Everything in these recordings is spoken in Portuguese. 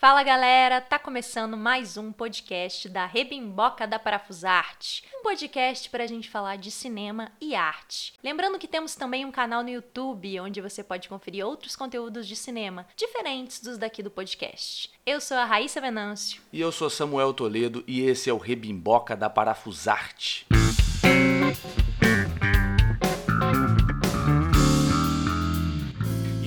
Fala galera, tá começando mais um podcast da Rebimboca da Parafusarte, um podcast para a gente falar de cinema e arte. Lembrando que temos também um canal no YouTube onde você pode conferir outros conteúdos de cinema, diferentes dos daqui do podcast. Eu sou a Raíssa Venâncio. E eu sou Samuel Toledo e esse é o Rebimboca da Parafusarte.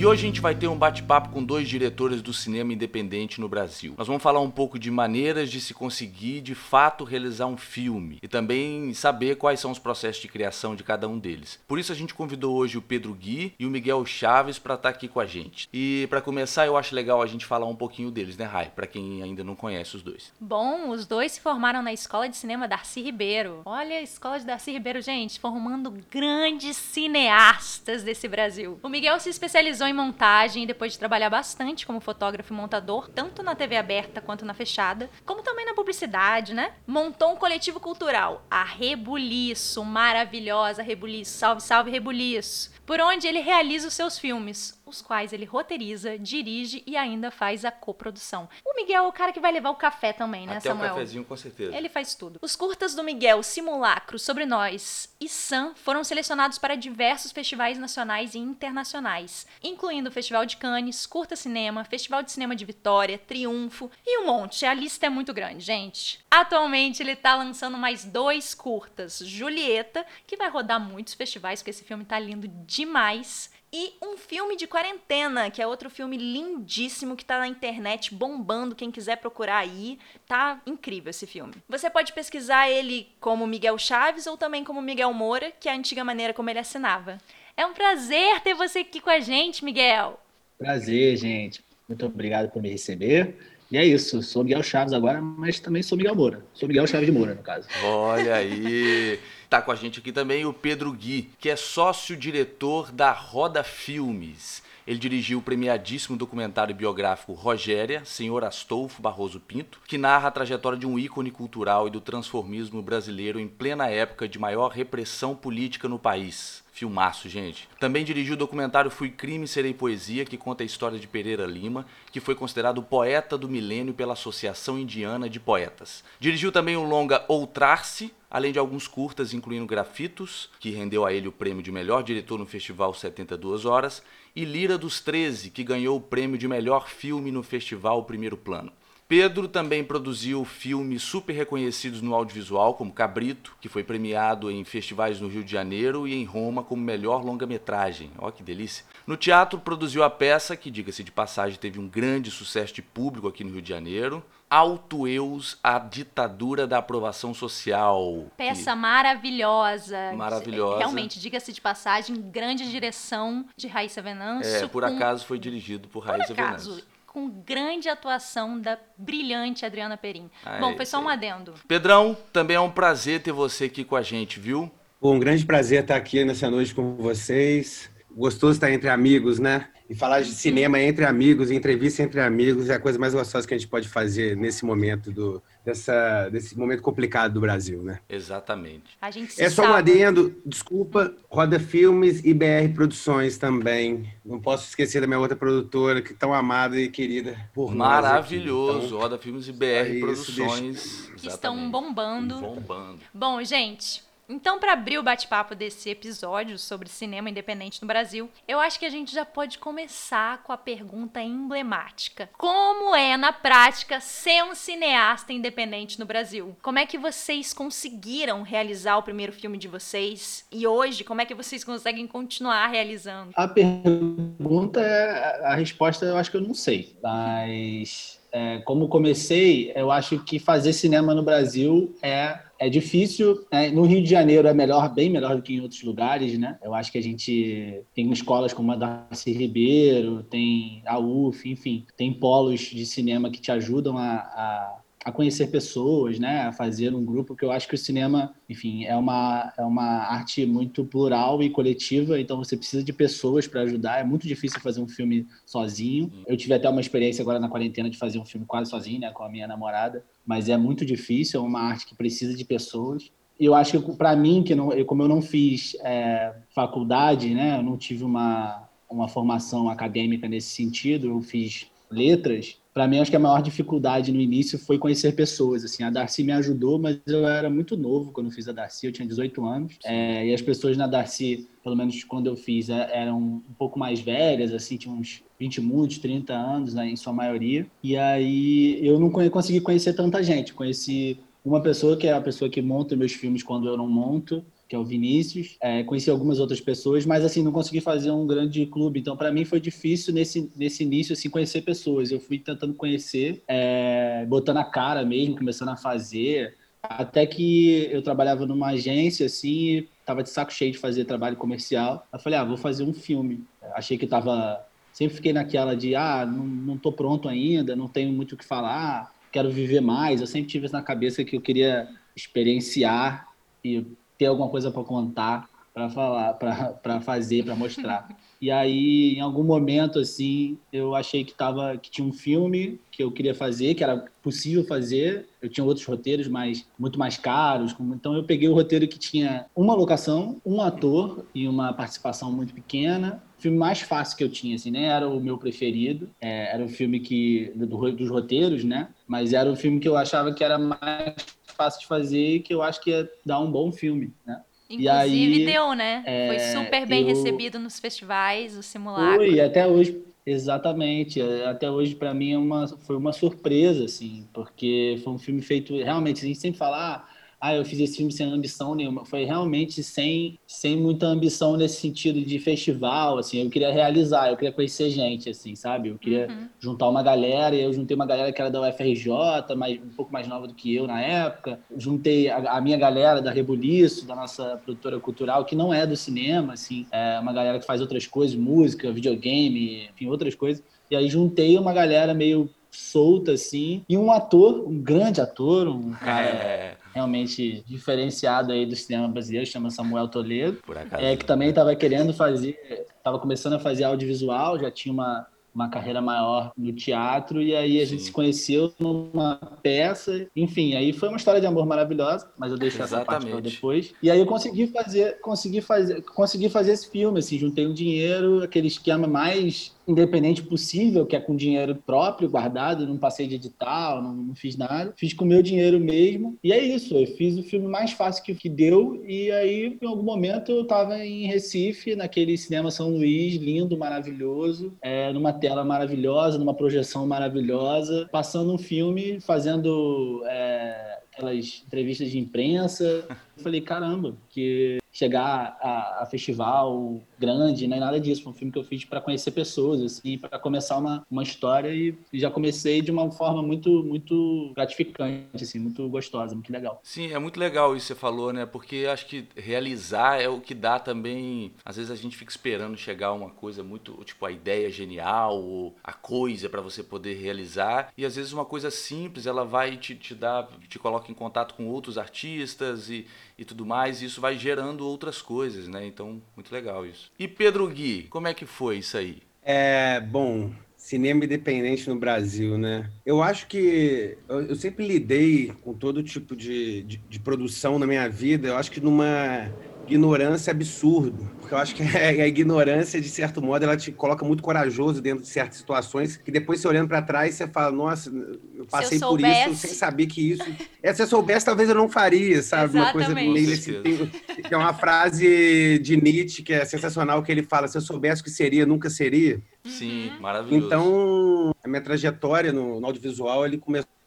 E hoje a gente vai ter um bate-papo com dois diretores do cinema independente no Brasil. Nós vamos falar um pouco de maneiras de se conseguir de fato realizar um filme e também saber quais são os processos de criação de cada um deles. Por isso a gente convidou hoje o Pedro Gui e o Miguel Chaves para estar tá aqui com a gente. E para começar, eu acho legal a gente falar um pouquinho deles, né, Rai? Para quem ainda não conhece os dois. Bom, os dois se formaram na Escola de Cinema Darcy Ribeiro. Olha a Escola de Darcy Ribeiro, gente, formando grandes cineastas desse Brasil. O Miguel se especializou em em montagem e depois de trabalhar bastante como fotógrafo e montador, tanto na TV aberta quanto na fechada, como também na publicidade, né? Montou um coletivo cultural, a Rebuliço, maravilhosa Rebuliço, salve, salve Rebuliço, por onde ele realiza os seus filmes, os quais ele roteiriza, dirige e ainda faz a coprodução. O Miguel é o cara que vai levar o café também, né, Até Samuel? o cafezinho, com certeza. Ele faz tudo. Os curtas do Miguel, Simulacro, Sobre Nós e Sam foram selecionados para diversos festivais nacionais e internacionais, incluindo o Festival de Cannes, Curta Cinema, Festival de Cinema de Vitória, Triunfo e um monte. A lista é muito grande, gente. Atualmente ele tá lançando mais dois curtas, Julieta, que vai rodar muitos festivais, porque esse filme tá lindo demais, e um filme de quarentena, que é outro filme lindíssimo que tá na internet bombando. Quem quiser procurar aí, tá incrível esse filme. Você pode pesquisar ele como Miguel Chaves ou também como Miguel Moura, que é a antiga maneira como ele assinava. É um prazer ter você aqui com a gente, Miguel. Prazer, gente. Muito obrigado por me receber. E é isso, sou Miguel Chaves agora, mas também sou Miguel Moura. Sou Miguel Chaves de Moura, no caso. Olha aí. Tá com a gente aqui também o Pedro Gui, que é sócio-diretor da Roda Filmes. Ele dirigiu o premiadíssimo documentário biográfico Rogéria, Senhor Astolfo Barroso Pinto, que narra a trajetória de um ícone cultural e do transformismo brasileiro em plena época de maior repressão política no país. Filmaço, gente. Também dirigiu o documentário Fui Crime, Serei Poesia, que conta a história de Pereira Lima, que foi considerado o poeta do milênio pela Associação Indiana de Poetas. Dirigiu também o longa Outrar-se, além de alguns curtas, incluindo Grafitos, que rendeu a ele o prêmio de melhor diretor no Festival 72 Horas, e Lira dos 13, que ganhou o prêmio de melhor filme no Festival Primeiro Plano. Pedro também produziu filmes super reconhecidos no audiovisual, como Cabrito, que foi premiado em festivais no Rio de Janeiro e em Roma como melhor longa-metragem. Olha que delícia. No teatro, produziu a peça, que, diga-se de passagem, teve um grande sucesso de público aqui no Rio de Janeiro. Auto-Eus, a ditadura da aprovação social. Peça que... maravilhosa. Maravilhosa. Realmente, diga-se de passagem, grande direção de Raíssa Venâncio. É, por com... acaso foi dirigido por, por Raíssa acaso. Venâncio com grande atuação da brilhante Adriana Perim. Ah, Bom, foi só um adendo. Pedrão, também é um prazer ter você aqui com a gente, viu? Bom, um grande prazer estar aqui nessa noite com vocês. Gostoso estar entre amigos, né? E falar de cinema entre amigos, entrevista entre amigos, é a coisa mais gostosa que a gente pode fazer nesse momento do, dessa, desse momento complicado do Brasil, né? Exatamente. A gente é só um adendo, desculpa, Roda Filmes e BR Produções também. Não posso esquecer da minha outra produtora, que tão amada e querida por Maravilhoso, então, Roda Filmes e BR é Produções. Deixa... Que estão bombando. Bombando. Bom, gente, então, para abrir o bate-papo desse episódio sobre cinema independente no Brasil, eu acho que a gente já pode começar com a pergunta emblemática: Como é, na prática, ser um cineasta independente no Brasil? Como é que vocês conseguiram realizar o primeiro filme de vocês? E hoje, como é que vocês conseguem continuar realizando? A pergunta, é, a resposta eu acho que eu não sei, mas é, como comecei, eu acho que fazer cinema no Brasil é é difícil. Né? No Rio de Janeiro é melhor, bem melhor do que em outros lugares, né? Eu acho que a gente tem escolas como a Darcy Ribeiro, tem a UF, enfim, tem polos de cinema que te ajudam a, a a conhecer pessoas, né, a fazer um grupo, que eu acho que o cinema, enfim, é uma, é uma arte muito plural e coletiva, então você precisa de pessoas para ajudar, é muito difícil fazer um filme sozinho. Eu tive até uma experiência agora na quarentena de fazer um filme quase sozinho, né, com a minha namorada, mas é muito difícil, é uma arte que precisa de pessoas. E eu acho que para mim, que não, eu, como eu não fiz é, faculdade, né, eu não tive uma, uma formação acadêmica nesse sentido, eu fiz letras, para mim, acho que a maior dificuldade no início foi conhecer pessoas. Assim, a Darcy me ajudou, mas eu era muito novo quando fiz a Darcy, eu tinha 18 anos. É, e as pessoas na Darcy, pelo menos quando eu fiz, é, eram um pouco mais velhas, assim, tinham uns 20 muitos, 30 anos, né, em sua maioria. E aí eu não consegui conhecer tanta gente. Conheci uma pessoa que é a pessoa que monta meus filmes quando eu não monto que é o Vinícius. É, conheci algumas outras pessoas, mas assim não consegui fazer um grande clube. Então, para mim foi difícil nesse nesse início assim conhecer pessoas. Eu fui tentando conhecer, é, botando a cara mesmo, começando a fazer. Até que eu trabalhava numa agência assim, tava de saco cheio de fazer trabalho comercial. Eu falei, ah, vou fazer um filme. Achei que tava sempre fiquei naquela de ah, não, não tô pronto ainda, não tenho muito o que falar, quero viver mais. Eu sempre tive isso na cabeça que eu queria experienciar e ter alguma coisa para contar, para falar, para fazer, para mostrar. E aí, em algum momento, assim, eu achei que tava, que tinha um filme que eu queria fazer, que era possível fazer. Eu tinha outros roteiros, mas muito mais caros. Então, eu peguei o roteiro que tinha uma locação, um ator e uma participação muito pequena. O filme mais fácil que eu tinha, assim, nem era o meu preferido. É, era o filme que do, dos roteiros, né? Mas era o filme que eu achava que era mais fácil de fazer e que eu acho que ia dar um bom filme, né? Inclusive aí, deu, né? É, foi super bem eu... recebido nos festivais, o simulacro. Foi, até hoje, exatamente. Até hoje, para mim, é uma, foi uma surpresa, assim, porque foi um filme feito realmente, a gente sempre fala, ah, ah, eu fiz esse filme sem ambição nenhuma. Foi realmente sem, sem muita ambição nesse sentido de festival, assim. Eu queria realizar, eu queria conhecer gente, assim, sabe? Eu queria uhum. juntar uma galera, e eu juntei uma galera que era da UFRJ, mas um pouco mais nova do que eu na época. Juntei a, a minha galera da Rebuliço, da nossa produtora cultural, que não é do cinema, assim. É uma galera que faz outras coisas, música, videogame, enfim, outras coisas. E aí juntei uma galera meio solta, assim, e um ator, um grande ator, um cara é. Realmente diferenciado aí do cinema brasileiro, chama Samuel Toledo, é, que também estava querendo fazer, estava começando a fazer audiovisual, já tinha uma uma carreira maior no teatro e aí a Sim. gente se conheceu numa peça, enfim, aí foi uma história de amor maravilhosa, mas eu deixei essa parte para depois. E aí eu consegui fazer, consegui fazer, consegui fazer esse filme, assim, juntei um dinheiro, aquele esquema mais independente possível, que é com dinheiro próprio, guardado, não passei de edital, não, não, fiz nada. Fiz com o meu dinheiro mesmo. E é isso, eu fiz o filme mais fácil que, que deu. E aí, em algum momento, eu estava em Recife, naquele cinema São Luís, lindo, maravilhoso, é, numa tela maravilhosa, numa projeção maravilhosa, passando um filme, fazendo. É, aquelas entrevistas de imprensa. Eu falei, caramba, que chegar a, a, festival grande, nem nada disso. Foi um filme que eu fiz para conhecer pessoas, assim, para começar uma, uma história e, já comecei de uma forma muito muito gratificante, assim, muito gostosa, muito legal. Sim, é muito legal isso que você falou, né? Porque acho que realizar é o que dá também. Às vezes a gente fica esperando chegar uma coisa muito, tipo, a ideia genial, ou a coisa para você poder realizar. E às vezes uma coisa simples, ela vai te, te dar, te coloca em contato com outros artistas e e tudo mais, e isso vai gerando outras coisas, né? Então, muito legal isso. E Pedro Gui, como é que foi isso aí? É, bom, cinema independente no Brasil, né? Eu acho que eu, sempre lidei com todo tipo de, de, de, produção na minha vida. Eu acho que numa ignorância absurdo, porque eu acho que a ignorância, de certo modo, ela te coloca muito corajoso dentro de certas situações, que depois você olhando para trás, você fala, nossa, eu passei eu por isso sem saber que isso... É, se eu soubesse, talvez eu não faria, sabe? Exatamente. Uma coisa meio assim, tem, tem uma frase de Nietzsche que é sensacional, que ele fala, se eu soubesse o que seria, nunca seria. Sim, maravilhoso. Então, a minha trajetória no, no audiovisual, ele começou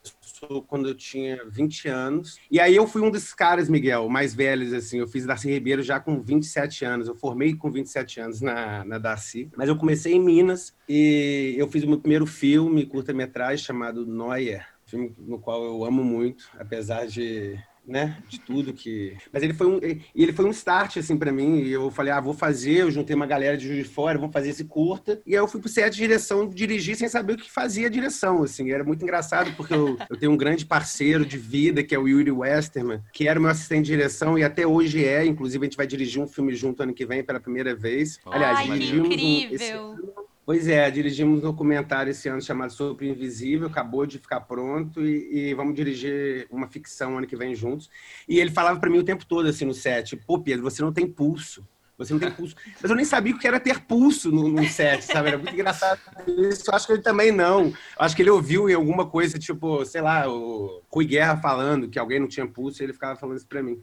quando eu tinha 20 anos. E aí eu fui um desses caras, Miguel, mais velhos, assim. Eu fiz Darcy Ribeiro já com 27 anos. Eu formei com 27 anos na, na Darcy. Mas eu comecei em Minas e eu fiz o meu primeiro filme, curta-metragem, chamado Neuer. Filme no qual eu amo muito, apesar de né? De tudo que. Mas ele foi um, ele foi um start, assim, para mim. E eu falei, ah, vou fazer. Eu juntei uma galera de Juiz de Fora, vamos fazer esse curta. E aí eu fui pro set de direção, dirigir sem saber o que fazia a direção, assim. Era muito engraçado, porque eu, eu tenho um grande parceiro de vida, que é o Yuri Westerman, que era o meu assistente de direção e até hoje é. Inclusive, a gente vai dirigir um filme junto ano que vem pela primeira vez. Aliás, Ai, dirigimos incrível. Um, esse Pois é, dirigimos um documentário esse ano chamado Sopro Invisível, acabou de ficar pronto e, e, vamos dirigir uma ficção ano que vem juntos. E ele falava para mim o tempo todo assim no set, pô Pedro, você não tem pulso. Você não tem pulso. Mas eu nem sabia o que era ter pulso no, no set, sabe? Era muito engraçado isso. Eu acho que ele também não. Eu acho que ele ouviu em alguma coisa, tipo, sei lá, o Rui Guerra falando que alguém não tinha pulso e ele ficava falando isso pra mim.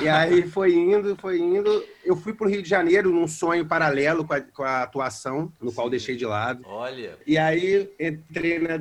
E aí foi indo, foi indo. Eu fui para o Rio de Janeiro num sonho paralelo com a, com a atuação, no Sim. qual deixei de lado. Olha. E aí entrei na,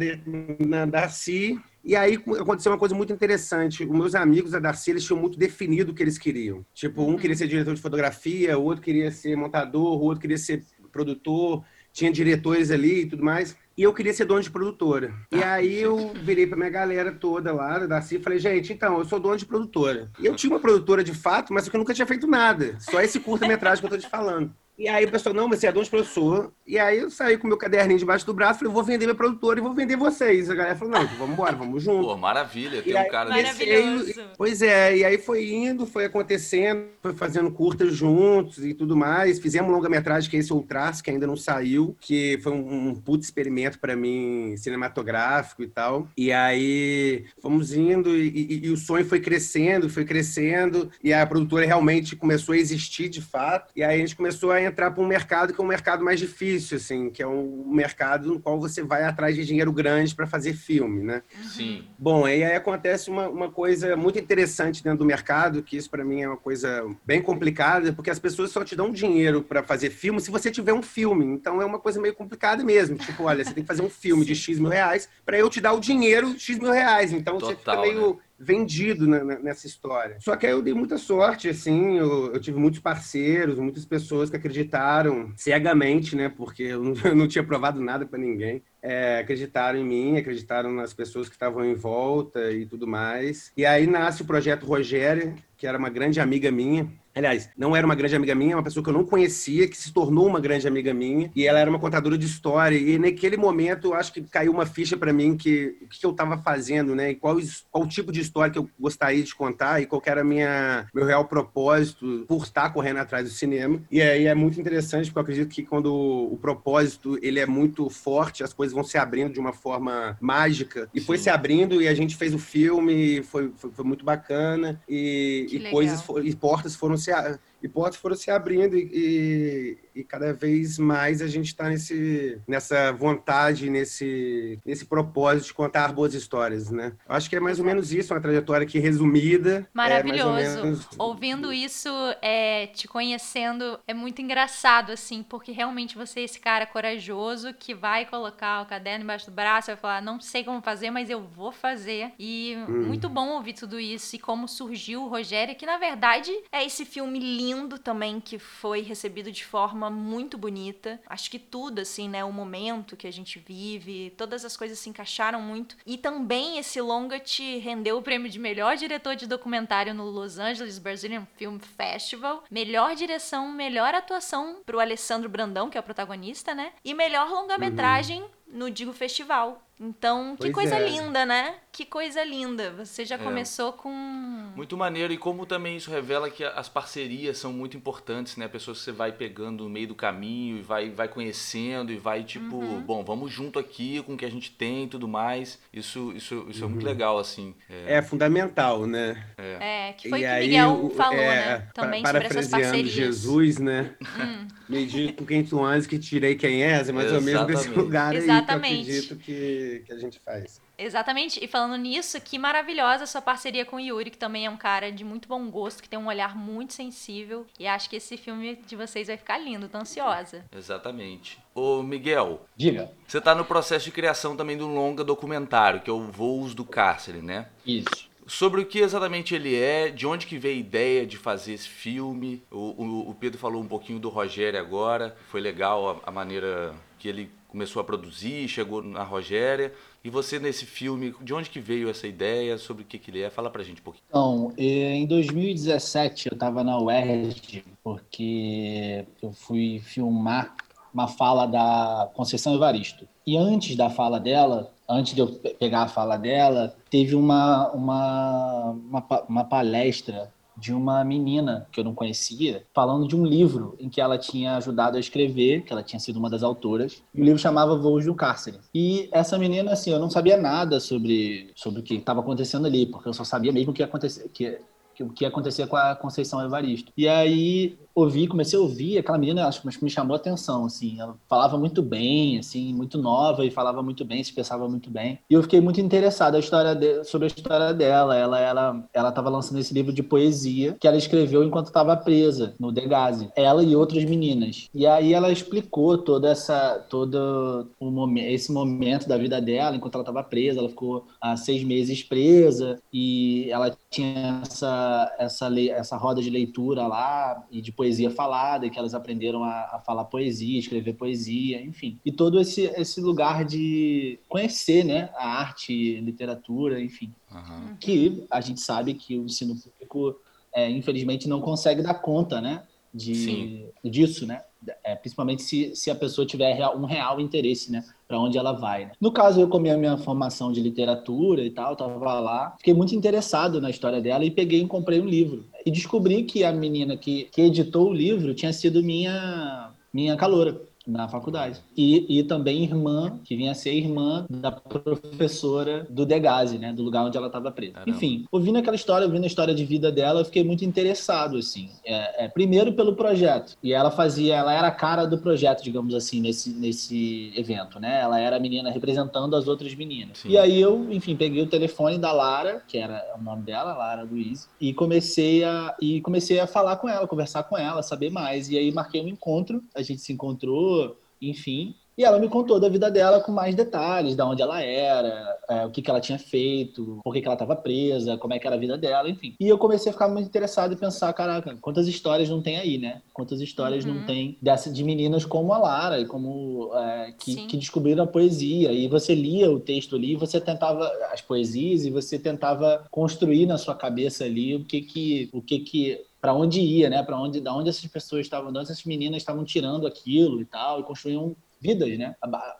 na Darcy. E aí aconteceu uma coisa muito interessante. Os meus amigos da Darcy, eles tinham muito definido o que eles queriam. Tipo, um queria ser diretor de fotografia, o outro queria ser montador, o outro queria ser produtor. Tinha diretores ali e tudo mais. E eu queria ser dono de produtora. E ah, aí eu virei pra minha galera toda lá da Darcy e falei, gente, então, eu sou dono de produtora. E eu tinha uma produtora de fato, mas eu nunca tinha feito nada. Só esse curta-metragem que eu tô te falando. E aí o pessoal, não, mas você é dono de professor. E aí eu saí com meu caderninho debaixo do braço, falei, vou vender minha produtora e vou vender vocês. A galera falou, não, então vamos embora, vamos junto. Pô, maravilha, tem um cara Maravilhoso. Desse... Pois é, e aí foi indo, foi acontecendo, foi fazendo curtas juntos e tudo mais. Fizemos um longa-metragem, que é esse Ultras, que ainda não saiu, que foi um, um puto experimento para mim, cinematográfico e tal. E aí fomos indo e, e, e o sonho foi crescendo, foi crescendo, e a produtora realmente começou a existir de fato. E aí a gente começou a entrar para um mercado que é um mercado mais difícil, assim, que é um mercado no qual você vai atrás de dinheiro grande para fazer filme, né? Sim. Bom, e aí acontece uma, uma coisa muito interessante dentro do mercado, que isso para mim é uma coisa bem complicada, porque as pessoas só te dão dinheiro para fazer filme se você tiver um filme. Então é uma coisa meio complicada mesmo. Tipo, olha, você tem que fazer um filme de X mil reais para eu te dar o dinheiro X mil reais. Então Total, você fica meio. Né? Vendido nessa história. Só que aí eu dei muita sorte, assim, eu, eu tive muitos parceiros, muitas pessoas que acreditaram cegamente, né, porque eu não, eu não tinha provado nada para ninguém. É, acreditaram em mim, acreditaram nas pessoas que estavam em volta e tudo mais. E aí nasce o projeto Rogério, que era uma grande amiga minha, Aliás, não era uma grande amiga minha, é uma pessoa que eu não conhecia, que se tornou uma grande amiga minha, e ela era uma contadora de história. E naquele momento, acho que caiu uma ficha para mim que o que eu estava fazendo, né? E qual, qual tipo de história que eu gostaria de contar e qual era minha meu real propósito por estar correndo atrás do cinema. E aí é muito interessante, porque eu acredito que quando o propósito ele é muito forte, as coisas vão se abrindo de uma forma mágica. E Sim. foi se abrindo e a gente fez o filme, foi, foi, foi muito bacana. E, e coisas, e portas foram se, e portas foram se abrindo e, e, e cada vez mais a gente está nessa vontade, nesse, nesse propósito de contar boas histórias, né? Eu acho que é mais ou menos isso, uma trajetória que resumida. É Maravilhoso. É menos... Ouvindo isso, é, te conhecendo, é muito engraçado, assim, porque realmente você é esse cara corajoso que vai colocar o caderno embaixo do braço e vai falar, não sei como fazer, mas eu vou fazer. E hum. muito bom ouvir tudo isso e como surgiu o Rogério, que na verdade é esse filme lindo também que foi recebido de forma forma muito bonita. Acho que tudo, assim, né? O momento que a gente vive, todas as coisas se encaixaram muito. E também esse longa te rendeu o prêmio de melhor diretor de documentário no Los Angeles Brazilian Film Festival. Melhor direção, melhor atuação pro Alessandro Brandão, que é o protagonista, né? E melhor longa-metragem uhum. No Digo Festival. Então, que pois coisa é. linda, né? Que coisa linda. Você já é. começou com. Muito maneiro. E como também isso revela que as parcerias são muito importantes, né? Pessoas que você vai pegando no meio do caminho e vai, vai conhecendo e vai, tipo, uhum. bom, vamos junto aqui com o que a gente tem e tudo mais. Isso, isso, isso uhum. é muito uhum. legal, assim. É, é fundamental, né? É. é, que foi o que o Miguel falou, é, né? Também sobre essas parcerias. Jesus, né? Hum. Medito com quem tu andas que tirei quem és, é mais ou menos nesse lugar Exatamente. aí que eu acredito que que, a gente faz. Exatamente. E falando nisso, que maravilhosa a sua parceria com o Yuri, que também é um cara de muito bom gosto, que tem um olhar muito sensível. E acho que esse filme de vocês vai ficar lindo, tô ansiosa. Exatamente. Ô, Miguel. Diga. Você está no processo de criação também de um longa documentário, que é o Voos do Cárcere, né? Isso sobre o que exatamente ele é, de onde que veio a ideia de fazer esse filme. O, o, o Pedro falou um pouquinho do Rogério agora, foi legal a, a, maneira que ele começou a produzir, chegou na Rogéria. E você nesse filme, de onde que veio essa ideia, sobre o que, que ele é? Fala pra gente um pouquinho. Então, em 2017 eu estava na UERJ, porque eu fui filmar uma fala da Conceição Evaristo. E antes da fala dela, antes de eu pegar a fala dela, teve uma, uma, uma, uma palestra de uma menina que eu não conhecia, falando de um livro em que ela tinha ajudado a escrever, que ela tinha sido uma das autoras, e o livro chamava Voos do Cárcere. E essa menina, assim, eu não sabia nada sobre, sobre o que estava acontecendo ali, porque eu só sabia mesmo o que ia acontecer, que, o que ia acontecer com a Conceição Evaristo. E aí ouvi, comecei a ouvir, aquela menina acho que me chamou a atenção, assim, ela falava muito bem, assim, muito nova e falava muito bem, se expressava muito bem. E eu fiquei muito interessado a história de, sobre a história dela. Ela ela ela estava lançando esse livro de poesia que ela escreveu enquanto estava presa no Degase. Ela e outras meninas. E aí ela explicou toda essa todo o momento, esse momento da vida dela enquanto ela estava presa. Ela ficou há seis meses presa e ela tinha essa essa essa roda de leitura lá e de poesia falada, que elas aprenderam a, a falar poesia, escrever poesia, enfim. E todo esse, esse lugar de conhecer né, a arte, literatura, enfim. Uhum. Que a gente sabe que o ensino público, é, infelizmente, não consegue dar conta né, de, disso, né? É, principalmente se, se a pessoa tiver real, um real interesse, né? Para onde ela vai. Né? No caso, eu com a minha formação de literatura e tal, tava lá, fiquei muito interessado na história dela e peguei e comprei um livro. E descobri que a menina que, que editou o livro tinha sido minha, minha caloura na faculdade. E, e também irmã, que vinha a ser irmã da professora do Degase, né? Do lugar onde ela estava presa. Caramba. Enfim, ouvindo aquela história, ouvindo a história de vida dela, eu fiquei muito interessado, assim. É, é, primeiro pelo projeto. E ela fazia, ela era a cara do projeto, digamos assim, nesse, nesse evento, né? Ela era a menina representando as outras meninas. Sim. E aí eu, enfim, peguei o telefone da Lara, que era o nome dela, Lara Luiz, e comecei a, e comecei a falar com ela, conversar com ela, saber mais. E aí marquei um encontro, a gente se encontrou enfim. E ela me contou da vida dela com mais detalhes, da onde ela era, é, o que, que ela tinha feito, por que, que ela estava presa, como é que era a vida dela, enfim. E eu comecei a ficar muito interessado e pensar, caraca, quantas histórias não tem aí, né? Quantas histórias uhum. não tem dessa, de meninas como a Lara, e como é, que, que, descobriram a poesia. E você lia o texto ali, você tentava as poesias e você tentava construir na sua cabeça ali o que que o que que para onde ia, né? Para onde, da onde essas pessoas estavam, de onde essas meninas estavam tirando aquilo e tal, e construíam vidas, né?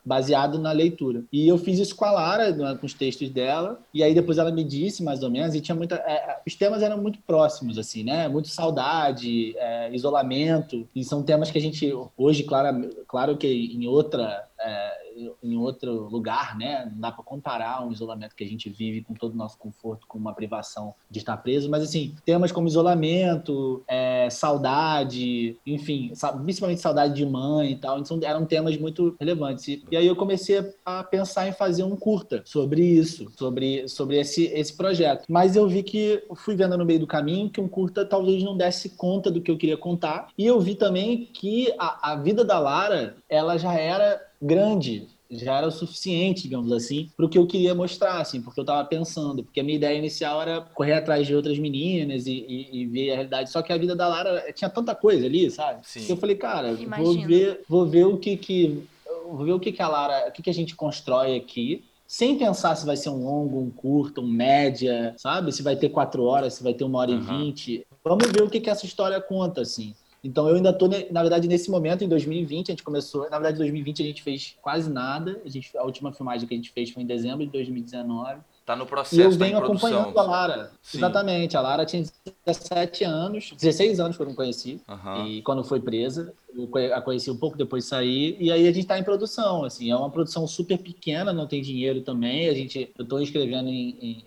Baseado na leitura. E eu fiz isso com a Lara, né, com os textos dela, e aí depois ela me disse mais ou menos, e tinha muita. É, é, os temas eram muito próximos, assim, né? Muito saudade, é, isolamento, e são temas que a gente, hoje, claro, claro que em outra. É, em outro lugar, né? Não dá para comparar um isolamento que a gente vive com todo o nosso conforto com uma privação de estar preso, mas assim, temas como isolamento, é, saudade, enfim, principalmente saudade de mãe e tal, então eram temas muito relevantes. E, aí eu comecei a pensar em fazer um curta sobre isso, sobre, sobre esse, esse projeto. Mas eu vi que fui vendo no meio do caminho que um curta talvez não desse conta do que eu queria contar. E eu vi também que a, a vida da Lara, ela já era grande, já era o suficiente, digamos assim, para o que eu queria mostrar, assim, porque eu estava pensando, porque a minha ideia inicial era correr atrás de outras meninas e, e, e, ver a realidade, só que a vida da Lara tinha tanta coisa ali, sabe? Sim. Que eu falei, cara, vou ver, vou ver o que que vou ver o que que a Lara, o que que a gente constrói aqui, sem pensar se vai ser um longo, um curto, um média, sabe? Se vai ter quatro horas, se vai ter uma hora uhum. e vinte. Vamos ver o que que essa história conta, assim. Então eu ainda estou, na verdade, nesse momento, em 2020, a gente começou. Na verdade, em 2020 a gente fez quase nada. A, gente, a última filmagem que a gente fez foi em dezembro de 2019. Está no processo, E eu venho tá acompanhando a Lara. Sim. Exatamente. A Lara tinha 17 anos, 16 anos quando eu conheci. Uhum. E quando foi presa, eu a conheci um pouco depois de sair. E aí a gente está em produção. Assim, é uma produção super pequena, não tem dinheiro também. A gente, eu estou escrevendo em, em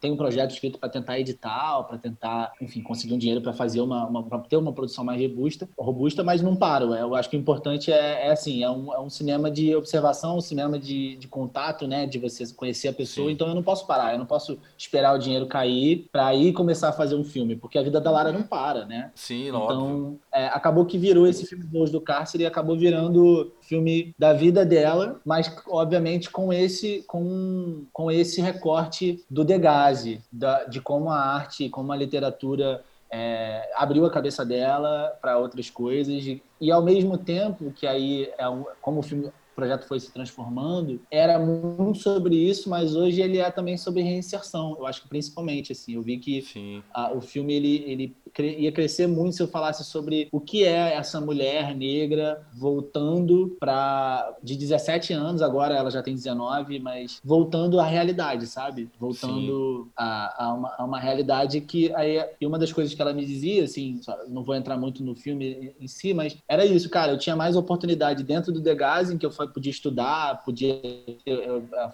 tem um projeto escrito para tentar editar, para tentar, enfim, conseguir um dinheiro para fazer uma, uma para ter uma produção mais robusta, robusta, mas não paro. Eu acho que o importante é, é assim, é um, é um cinema de observação, um cinema de, de contato, né, de você conhecer a pessoa. Sim. Então eu não posso parar, eu não posso esperar o dinheiro cair para aí começar a fazer um filme, porque a vida da Lara não para, né? Sim, então, óbvio. É, acabou que virou esse filme Boas do Cárcere e acabou virando filme da vida dela, mas obviamente com esse com, com esse recorte do Degaze, da, de como a arte, como a literatura é, abriu a cabeça dela para outras coisas e, e, ao mesmo tempo que aí é um, como o filme o projeto foi se transformando, era muito sobre isso, mas hoje ele é também sobre reinserção. Eu acho que principalmente assim, eu vi que a, o filme ele, ele ia crescer muito se eu falasse sobre o que é essa mulher negra voltando para de 17 anos, agora ela já tem 19, mas voltando à realidade, sabe? Voltando a, a, uma, a, uma, realidade que aí e uma das coisas que ela me dizia, assim, não vou entrar muito no filme em si, mas era isso, cara, eu tinha mais oportunidade dentro do The Gas, em que eu podia estudar, podia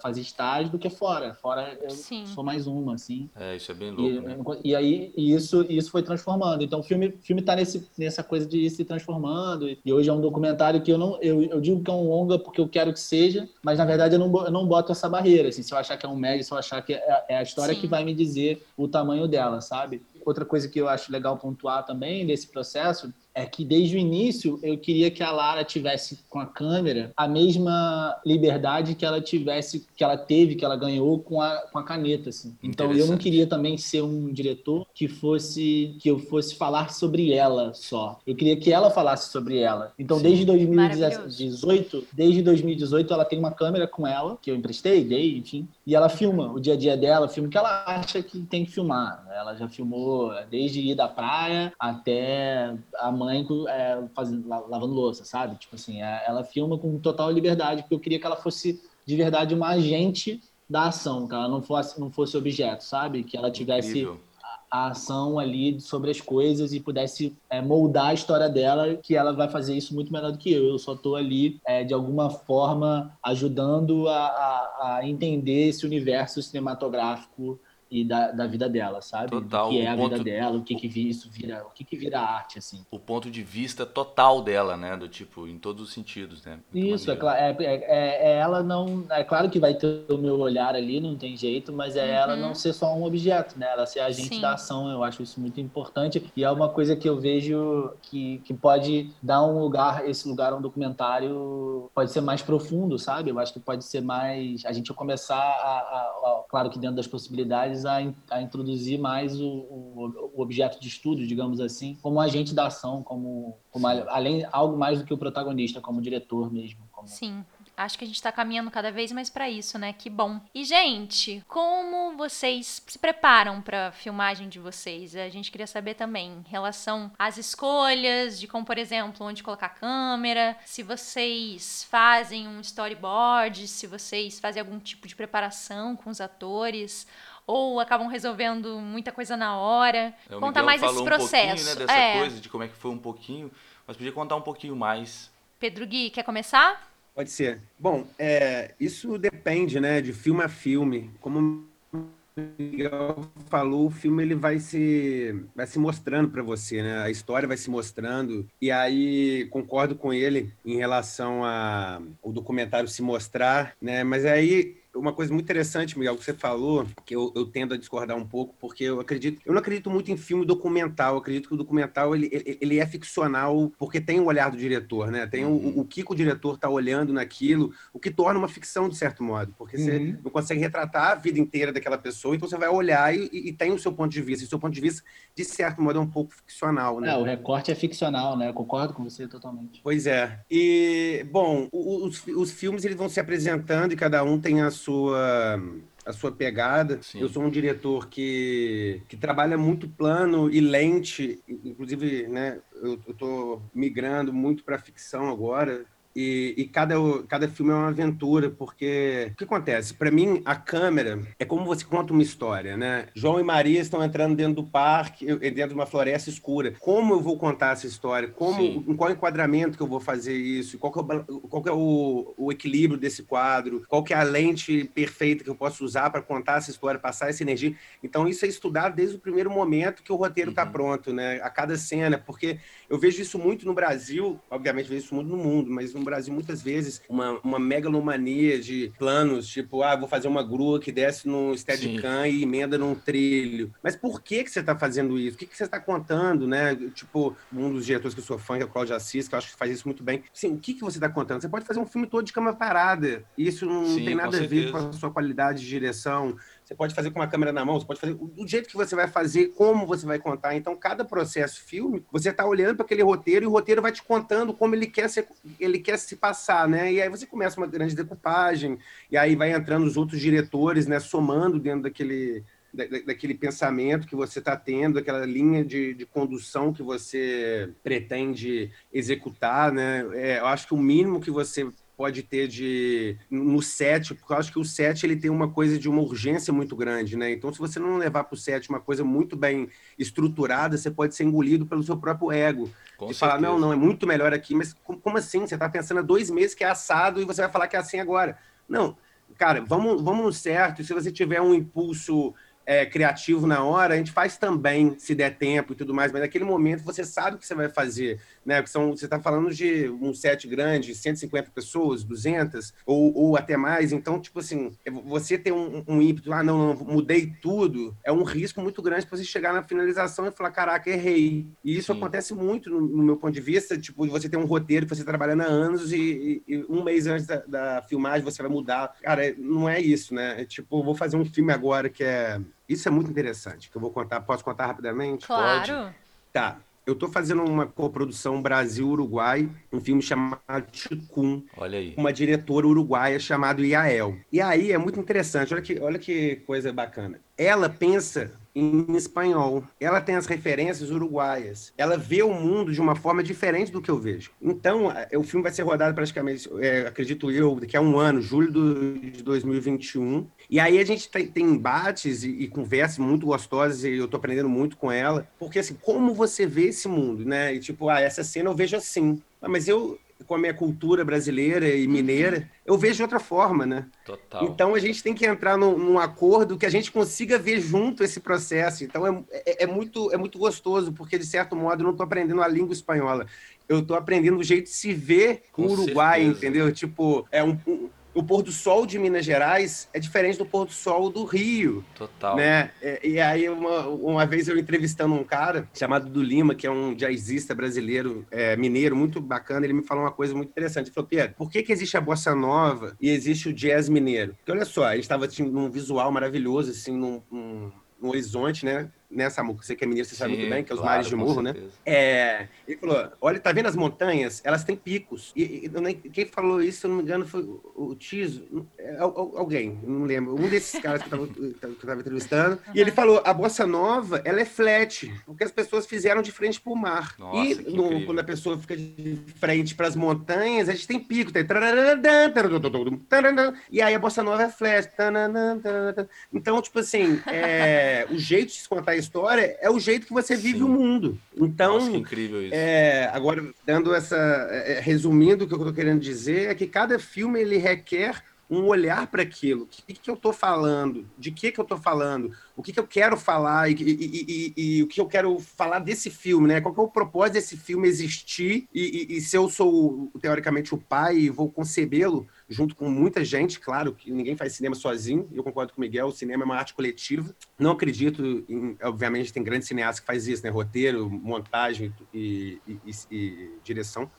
fazer estágio do que fora. Fora eu Sim. sou mais uma, assim. É, isso é bem louco, e, né? e aí e isso, isso foi transformado transformando. Então o filme, filme tá nesse, nessa coisa de ir se transformando. E hoje é um documentário que eu não. Eu, eu digo que é um longa porque eu quero que seja, mas na verdade eu não, eu não boto essa barreira. Assim, se eu achar que é um médio, se eu achar que é, é a história Sim. que vai me dizer o tamanho dela, sabe? Outra coisa que eu acho legal pontuar também nesse processo é que desde o início eu queria que a Lara tivesse com a câmera a mesma liberdade que ela tivesse, que ela teve, que ela ganhou com a, com a caneta, assim. Então eu não queria também ser um diretor que fosse que eu fosse falar sobre ela só. Eu queria que ela falasse sobre ela. Então Sim. desde 2018, desde 2018 ela tem uma câmera com ela que eu emprestei, dei, enfim, e ela filma o dia a dia dela, filma o que ela acha que tem que filmar. Ela já filmou desde ir da praia até a mãe é, fazendo, lavando louça, sabe? Tipo assim, é, ela filma com total liberdade, porque eu queria que ela fosse de verdade uma agente da ação, que ela não fosse, não fosse objeto, sabe? Que ela tivesse a, a, ação ali sobre as coisas e pudesse é, moldar a história dela, que ela vai fazer isso muito melhor do que eu. Eu só estou ali, é, de alguma forma, ajudando a, a, a entender esse universo cinematográfico e da, da vida dela, sabe? Total. O que é a ponto... vida dela, o que que isso vira, o que que vira arte, assim. O ponto de vista total dela, né? Do tipo, em todos os sentidos, né? Muito isso, é, é, é, é, ela não... É claro que vai ter o meu olhar ali, não tem jeito, mas é uhum. ela não ser só um objeto, né? Ela ser agente Sim. da ação, eu acho isso muito importante. E é uma coisa que eu vejo que, que pode dar um lugar, esse lugar, um documentário, pode ser mais profundo, sabe? Eu acho que pode ser mais... A gente começar a, a, a claro que dentro das possibilidades, a, a introduzir mais o, o, o, objeto de estudo, digamos assim, como agente da ação, como, como além algo mais do que o protagonista, como diretor mesmo. Como... Sim, acho que a gente está caminhando cada vez mais para isso, né? Que bom. E, gente, como vocês se preparam para a filmagem de vocês? A gente queria saber também em relação às escolhas, de como, por exemplo, onde colocar a câmera, se vocês fazem um storyboard, se vocês fazem algum tipo de preparação com os atores ou acabam resolvendo muita coisa na hora. É, Conta mais esse processo. Um né, dessa é. coisa, de como é que foi um pouquinho, mas podia contar um pouquinho mais. Pedro Gui, quer começar? Pode ser. Bom, é, isso depende, né, de filme a filme. Como o Miguel falou, o filme ele vai se, vai se mostrando para você, né? A história vai se mostrando. E aí concordo com ele em relação ao documentário se mostrar, né? Mas aí uma coisa muito interessante, Miguel, que você falou, que eu, eu, tendo a discordar um pouco, porque eu acredito, eu não acredito muito em filme documental. Eu acredito que o documental ele, ele, ele é ficcional porque tem o olhar do diretor, né? Tem uhum. o, o que o diretor está olhando naquilo, o que torna uma ficção de certo modo, porque uhum. você não consegue retratar a vida inteira daquela pessoa, então você vai olhar e, e, tem o seu ponto de vista. E o seu ponto de vista, de certo modo, é um pouco ficcional, né? É, o recorte é ficcional, né? Eu concordo com você totalmente. Pois é. E bom, os, os filmes eles vão se apresentando e cada um tem a sua a sua pegada. Sim. Eu sou um diretor que, que trabalha muito plano e lente, inclusive, né, eu estou migrando muito para ficção agora. E, e, cada, cada filme é uma aventura, porque o que acontece? Para mim, a câmera é como você conta uma história, né? João e Maria estão entrando dentro do parque, dentro de uma floresta escura. Como eu vou contar essa história? Como, em qual enquadramento que eu vou fazer isso? Qual é, o, qual é o, o, equilíbrio desse quadro? Qual é a lente perfeita que eu posso usar para contar essa história, passar essa energia? Então, isso é estudado desde o primeiro momento que o roteiro está uhum. pronto, né? A cada cena, porque eu vejo isso muito no Brasil, obviamente vejo isso muito no mundo, mas no Brasil muitas vezes uma, uma megalomania de planos, tipo, ah, vou fazer uma grua que desce no Steadicam e emenda num trilho. Mas por que que você está fazendo isso? O que que você está contando, né? Tipo, um dos diretores que eu sou fã, que é o Claudio Assis, que eu acho que faz isso muito bem. Sim, o que que você está contando? Você pode fazer um filme todo de cama parada. Isso não Sim, tem nada a ver com a sua qualidade de direção, você pode fazer com uma câmera na mão, você pode fazer do jeito que você vai fazer, como você vai contar. Então, cada processo filme, você está olhando para aquele roteiro e o roteiro vai te contando como ele quer, ser, ele quer se passar, né? E aí você começa uma grande decupagem, e aí vai entrando os outros diretores, né? Somando dentro daquele, daquele pensamento que você está tendo, daquela linha de, de, condução que você pretende executar, né? É, eu acho que o mínimo que você pode ter de no set, porque eu acho que o set ele tem uma coisa de uma urgência muito grande, né? Então, se você não levar para o set uma coisa muito bem estruturada, você pode ser engolido pelo seu próprio ego. Com e falar, não, não, é muito melhor aqui, mas como assim? Você está pensando há dois meses que é assado e você vai falar que é assim agora. Não, cara, vamos, vamos no certo. Se você tiver um impulso é, criativo na hora, a gente faz também, se der tempo e tudo mais, mas naquele momento você sabe o que você vai fazer, né? São, você está falando de um set grande, 150 pessoas, 200, ou, ou até mais, então, tipo assim, você ter um, um ímpeto, ah, não, não, mudei tudo, é um risco muito grande para você chegar na finalização e falar, caraca, errei. E isso Sim. acontece muito no, no, meu ponto de vista, tipo, você tem um roteiro que você trabalhando há anos e, e, e um mês antes da, da, filmagem você vai mudar. Cara, não é isso, né? É, tipo, vou fazer um filme agora que é isso é muito interessante, que eu vou contar. Posso contar rapidamente? Claro. Pode? Tá. Eu estou fazendo uma coprodução Brasil-Uruguai, um filme chamado Chicum. Olha aí. Uma diretora uruguaia chamada Iael. E aí é muito interessante, olha que, olha que coisa bacana. Ela pensa em espanhol. Ela tem as referências uruguaias. Ela vê o mundo de uma forma diferente do que eu vejo. Então, o filme vai ser rodado praticamente, é, acredito eu, daqui a um ano, julho do, de 2021. E aí a gente tem, tem embates e, e, conversas muito gostosas e eu tô aprendendo muito com ela. Porque, assim, como você vê esse mundo, né? E tipo, ah, essa cena eu vejo assim. Ah, mas eu, com a minha cultura brasileira e uhum. mineira, eu vejo de outra forma, né? Total. Então a gente tem que entrar num, num acordo que a gente consiga ver junto esse processo. Então é, é, é muito, é muito gostoso, porque de certo modo eu não estou aprendendo a língua espanhola. Eu estou aprendendo o jeito de se ver com o Uruguai, certeza. entendeu? Tipo, é um, um o pôr do sol de Minas Gerais é diferente do pôr do sol do Rio. Total. Né? E, aí, uma, uma vez eu entrevistando um cara chamado do Lima, que é um jazzista brasileiro, é, mineiro, muito bacana, ele me falou uma coisa muito interessante. Ele falou, Pedro, por que, que existe a bossa nova e existe o jazz mineiro? Porque olha só, a gente estava assim, num visual maravilhoso, assim, num, num, num horizonte, né? Né, Samuca? Você que é mineiro, você Sim, sabe muito bem, que é os claro, mares de morro, né? É, ele falou: olha, tá vendo as montanhas? Elas têm picos. E, e quem falou isso, se eu não me engano, foi o Tiso, é, alguém, não lembro, um desses caras que eu estava entrevistando. Uhum. E ele falou: a bossa nova, ela é flat, porque as pessoas fizeram de frente para o mar. Nossa, e no, quando a pessoa fica de frente para as montanhas, a gente tem pico, tem. E aí a bossa nova é flat. Então, tipo assim, é, o jeito de se contar história é o jeito que você vive Sim. o mundo. Então, Nossa, que incrível isso. É, agora, dando essa, é, resumindo o que eu estou querendo dizer, é que cada filme ele requer um olhar para aquilo. O que, que eu estou falando? De que, que eu estou falando? O que, que eu quero falar? E, e, e, e, o que eu quero falar desse filme, né? Qual que é o propósito desse filme existir? E, se eu sou, teoricamente, o pai e vou concebê-lo junto com muita gente, claro, que ninguém faz cinema sozinho, eu concordo com o Miguel, o cinema é uma arte coletiva. Não acredito, em, obviamente, tem grandes cineastas que faz isso, né? Roteiro, montagem e, e direção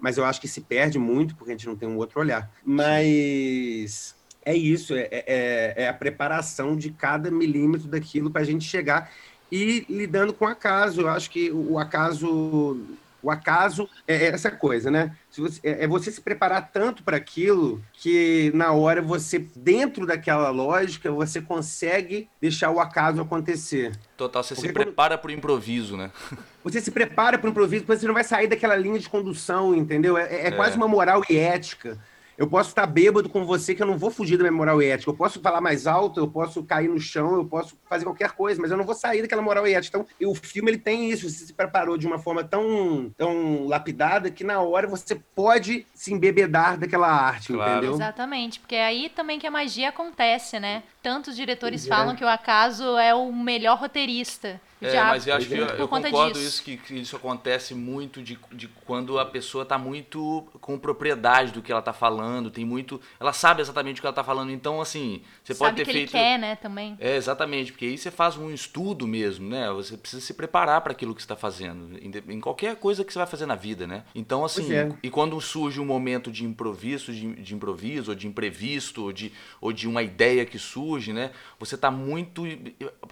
mas eu acho que se perde muito porque a gente não tem um outro olhar. Mas é isso, é, é, é a preparação de cada milímetro daquilo para a gente chegar e lidando com o acaso. Eu acho que o acaso o acaso é essa coisa, né? Você, é, é você se preparar tanto para aquilo que na hora você, dentro daquela lógica, você consegue deixar o acaso acontecer. Total, você Porque se prepara para o improviso, né? Você se prepara para o improviso, porque você não vai sair daquela linha de condução, entendeu? É, é, é quase uma moral e ética. Eu posso estar bêbado com você que eu não vou fugir da minha moral e ética. Eu posso falar mais alto, eu posso cair no chão, eu posso fazer qualquer coisa, mas eu não vou sair daquela moral e ética. Então, o filme ele tem isso. Você se preparou de uma forma tão, tão lapidada que na hora você pode se embebedar daquela arte, claro. entendeu? Exatamente, porque é aí também que a magia acontece, né? Tantos diretores é. falam que o acaso é o melhor roteirista. É, Já, mas eu acho que eu, eu concordo disso. isso que, que, isso acontece muito de, de quando a pessoa está muito com propriedade do que ela está falando, tem muito, ela sabe exatamente o que ela está falando, então assim, você sabe pode ter que feito ele quer, né, também. É, exatamente, porque aí você faz um estudo mesmo, né? Você precisa se preparar para aquilo que está fazendo, em, em, qualquer coisa que você vai fazer na vida, né? Então assim, é. e quando surge um momento de improviso, de, de improviso, ou de imprevisto, ou de, ou de uma ideia que surge, né? Você está muito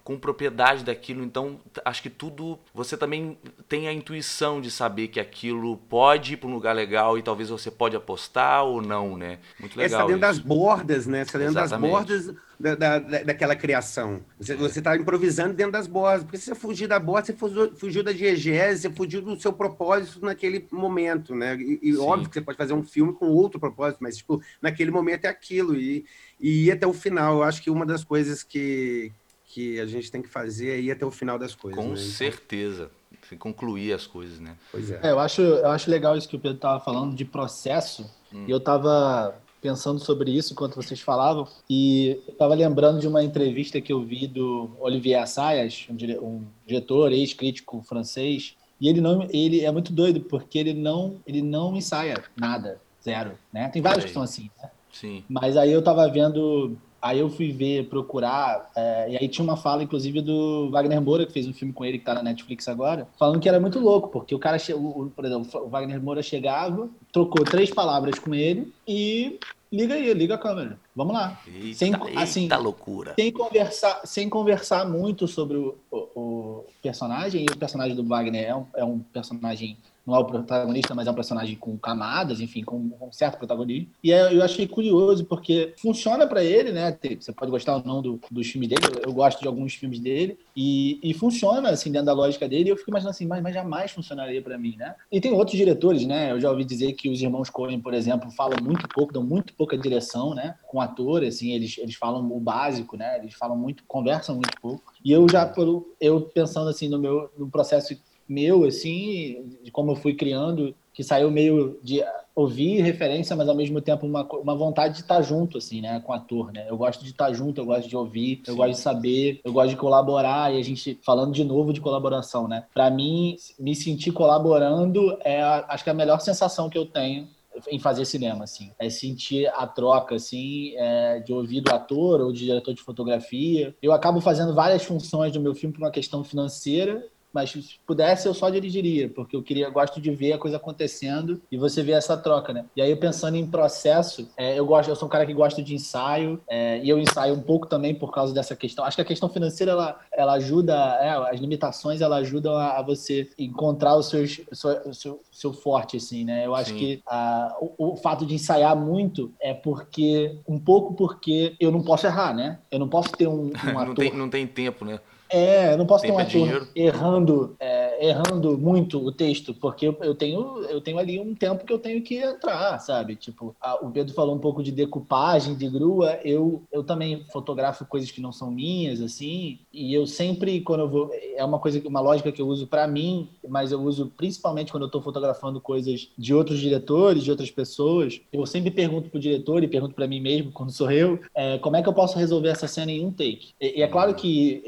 com propriedade daquilo, então acho que tudo. Você também tem a intuição de saber que aquilo pode ir para um lugar legal e talvez você pode apostar ou não, né? Muito legal. Essa dentro isso. das bordas, né? Essa dentro Exatamente. das bordas da, da, daquela criação. Você está improvisando dentro das bordas. Porque se você fugir da borda, você fugiu, fugiu da diegese, você fugiu do seu propósito naquele momento, né? E, e óbvio que você pode fazer um filme com outro propósito, mas, tipo, naquele momento é aquilo. E, e ir até o final. Eu acho que uma das coisas que, que a gente tem que fazer é ir até o final das coisas. Com né? então certeza. Concluir as coisas, né? Pois é. é. eu, acho, eu acho legal isso que o Pedro estava falando de processo. Hum. E eu estava pensando sobre isso enquanto vocês falavam e estava lembrando de uma entrevista que eu vi do Olivier Assayas, um, dire um diretor, ex-crítico francês, e ele não, ele é muito doido porque ele não, ele não ensaia nada, zero, né? Tem vários que são assim, né? Sim. Mas aí eu estava vendo Aí eu fui ver, procurar, é, e aí tinha uma fala, inclusive, do Wagner Moura, que fez um filme com ele, que tá na Netflix agora, falando que era muito louco, porque o cara, o, por exemplo, o Wagner Moura chegava, trocou três palavras com ele e liga aí, liga a câmera. Vamos lá. Eita, sem, assim, eita loucura. Sem conversar, sem conversar muito sobre o, o, o personagem, e o personagem do Wagner é um, é um personagem não é o protagonista, mas é um personagem com camadas, enfim, com um certo protagonismo. E eu achei curioso, porque funciona para ele, né? Você pode gostar ou não do, dos filmes dele, eu, gosto de alguns filmes dele, e, e, funciona, assim, dentro da lógica dele, e eu fico imaginando assim, mas, mas jamais funcionaria para mim, né? E tem outros diretores, né? Eu já ouvi dizer que os irmãos Coen, por exemplo, falam muito pouco, dão muito pouca direção, né? Com ator, assim, eles, eles falam o básico, né? Eles falam muito, conversam muito pouco. E eu já, eu pensando assim no meu no processo meu, assim, de como eu fui criando, que saiu meio de ouvir referência, mas ao mesmo tempo uma, uma vontade de estar junto, assim, né, com o ator, né? Eu gosto de estar junto, eu gosto de ouvir, eu gosto de saber, eu gosto de colaborar, e a gente, falando de novo de colaboração, né? Para mim, me sentir colaborando é, acho que é a melhor sensação que eu tenho em fazer cinema, assim. É sentir a troca, assim, é, de ouvir do ator ou de diretor de fotografia. Eu acabo fazendo várias funções do meu filme por uma questão financeira mas se pudesse eu só dirigiria, porque eu queria, gosto de ver a coisa acontecendo e você vê essa troca, né? E aí pensando em processo, é, eu gosto, eu sou um cara que gosta de ensaio é, e eu ensaio um pouco também por causa dessa questão. Acho que a questão financeira ela, ela ajuda, é, as limitações ela ajudam a, a você encontrar o seu, seu, seu, seu, forte, assim, né? Eu acho Sim. que a, o, o, fato de ensaiar muito é porque um pouco porque eu não posso errar, né? Eu não posso ter um, um ator. não, tem, não tem tempo, né? É, eu não posso ter um ator errando, é, errando muito o texto, porque eu, eu, tenho, eu tenho ali um tempo que eu tenho que entrar, sabe? Tipo, a, o Pedro falou um pouco de decupagem, de grua, eu, eu também fotografo coisas que não são minhas, assim, e eu sempre, quando eu vou, é uma coisa, uma lógica que eu uso para mim, mas eu uso principalmente quando eu tô fotografando coisas de outros diretores, de outras pessoas, eu sempre pergunto pro diretor e pergunto para mim mesmo, quando sou eu, é, como é que eu posso resolver essa cena em um take? E, e é claro que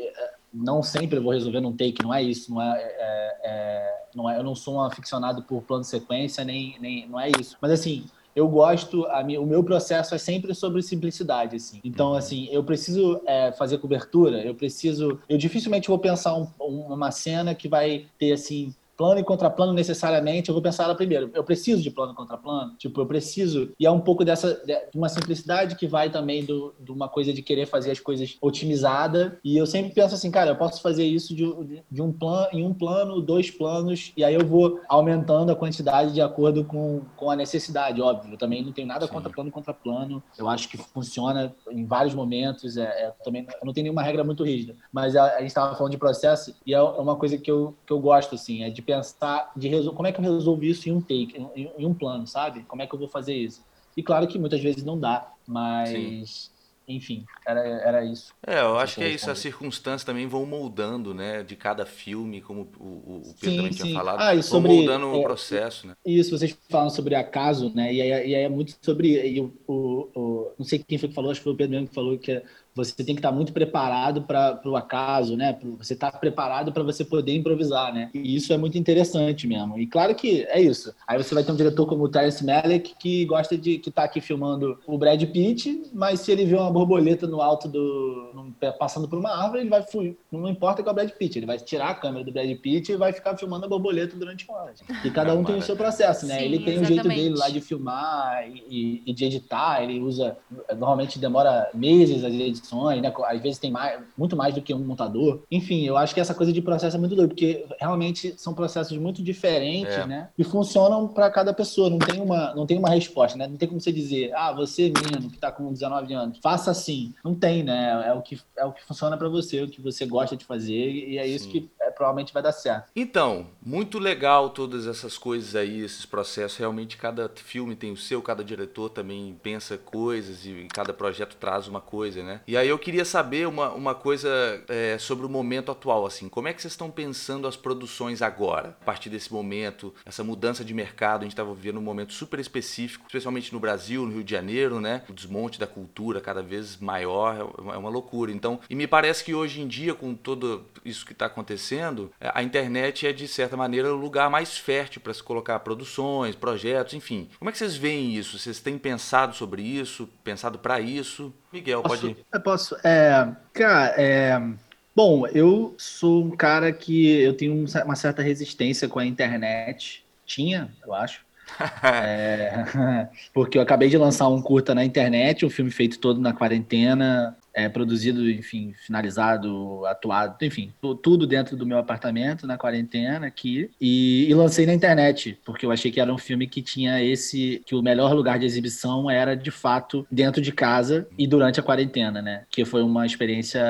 não sempre eu vou resolver num take, não é isso, não é, é, é, não é eu não sou um aficionado por plano de sequência, nem, nem não é isso. Mas assim, eu gosto, a minha, o meu processo é sempre sobre simplicidade, assim. Então, uhum. assim, eu preciso é, fazer cobertura, eu preciso, eu dificilmente vou pensar um, uma cena que vai ter assim plano e contraplano necessariamente, eu vou pensar ela primeiro. Eu preciso de plano e contraplano? Tipo, eu preciso. E é um pouco dessa, de uma simplicidade que vai também do, de uma coisa de querer fazer as coisas otimizada. E eu sempre penso assim, cara, eu posso fazer isso de, de um plano, em um plano, dois planos, e aí eu vou aumentando a quantidade de acordo com, com a necessidade, óbvio. Eu também não tenho nada Sim. contra plano e contraplano. Eu acho que funciona em vários momentos. É, é, também eu não tenho nenhuma regra muito rígida. Mas a, a gente estava falando de processo, e é uma coisa que eu, que eu gosto, assim, é de pensar de resol... como é que eu resolvo isso em um take, em, em, um plano, sabe? Como é que eu vou fazer isso? E claro que muitas vezes não dá, mas Sim. enfim, era, era isso. É, eu acho que é isso, as circunstâncias também vão moldando, né, de cada filme, como o, o Pedro sim, também sim. tinha falado, ah, e sobre, vão moldando é, o processo, né? Isso, vocês falam sobre acaso, né, e aí, e aí é muito sobre, o, o, o, não sei quem foi que falou, acho que foi o Pedro mesmo que falou que você tem que estar muito preparado para o acaso, né? Você está preparado para você poder improvisar, né? E isso é muito interessante mesmo. E claro que é isso. Aí você vai ter um diretor como o Terence Malick que gosta de que tá aqui filmando o Brad Pitt, mas se ele vê uma borboleta no alto do passando por uma árvore, ele vai fugir. Não importa que é o Brad Pitt, ele vai tirar a câmera do Brad Pitt e vai ficar filmando a borboleta durante uma hora. E cada um tem o seu processo, né? Sim, ele tem o um jeito dele lá de filmar e, e, de editar. Ele usa normalmente demora meses as edições né? Às vezes tem mais, muito mais do que um montador. Enfim, eu acho que essa coisa de processo é muito doido, porque realmente são processos muito diferentes, é. né? E funcionam para cada pessoa. Não tem uma, não tem uma resposta, né? Não tem como você dizer, ah, você menino que está com 19 anos, faça assim. Não tem, né? É o que é o que funciona para você, o que você gosta de fazer e é isso Sim. que é provavelmente vai dar certo. Então, muito legal todas essas coisas aí, esses processos. Realmente, cada filme tem o seu, cada diretor também pensa coisas e cada projeto traz uma coisa, né? E aí eu queria saber uma, uma coisa é, sobre o momento atual, assim. Como é que vocês estão pensando as produções agora, a partir desse momento, essa mudança de mercado? A gente estava vivendo um momento super específico, especialmente no Brasil, no Rio de Janeiro, né? O desmonte da cultura cada vez maior é uma, é loucura. Então, e me parece que hoje em dia, com todo isso que está acontecendo, é, a internet é de certa maneira o lugar mais fértil para se colocar produções, projetos, enfim. Como é que vocês veem isso? Vocês têm pensado sobre isso? Pensado para isso? Miguel, posso, pode ir. Eu posso. É, cara, é, bom, eu sou um cara que eu tenho uma certa resistência com a internet. Tinha, eu acho. é, porque eu acabei de lançar um curta na internet, um filme feito todo na quarentena, é, produzido, enfim, finalizado, atuado, enfim, tudo dentro do meu apartamento, na quarentena aqui, e, e, lancei na internet, porque eu achei que era um filme que tinha esse, que o melhor lugar de exibição era, de fato, dentro de casa e durante a quarentena, né? Que foi uma experiência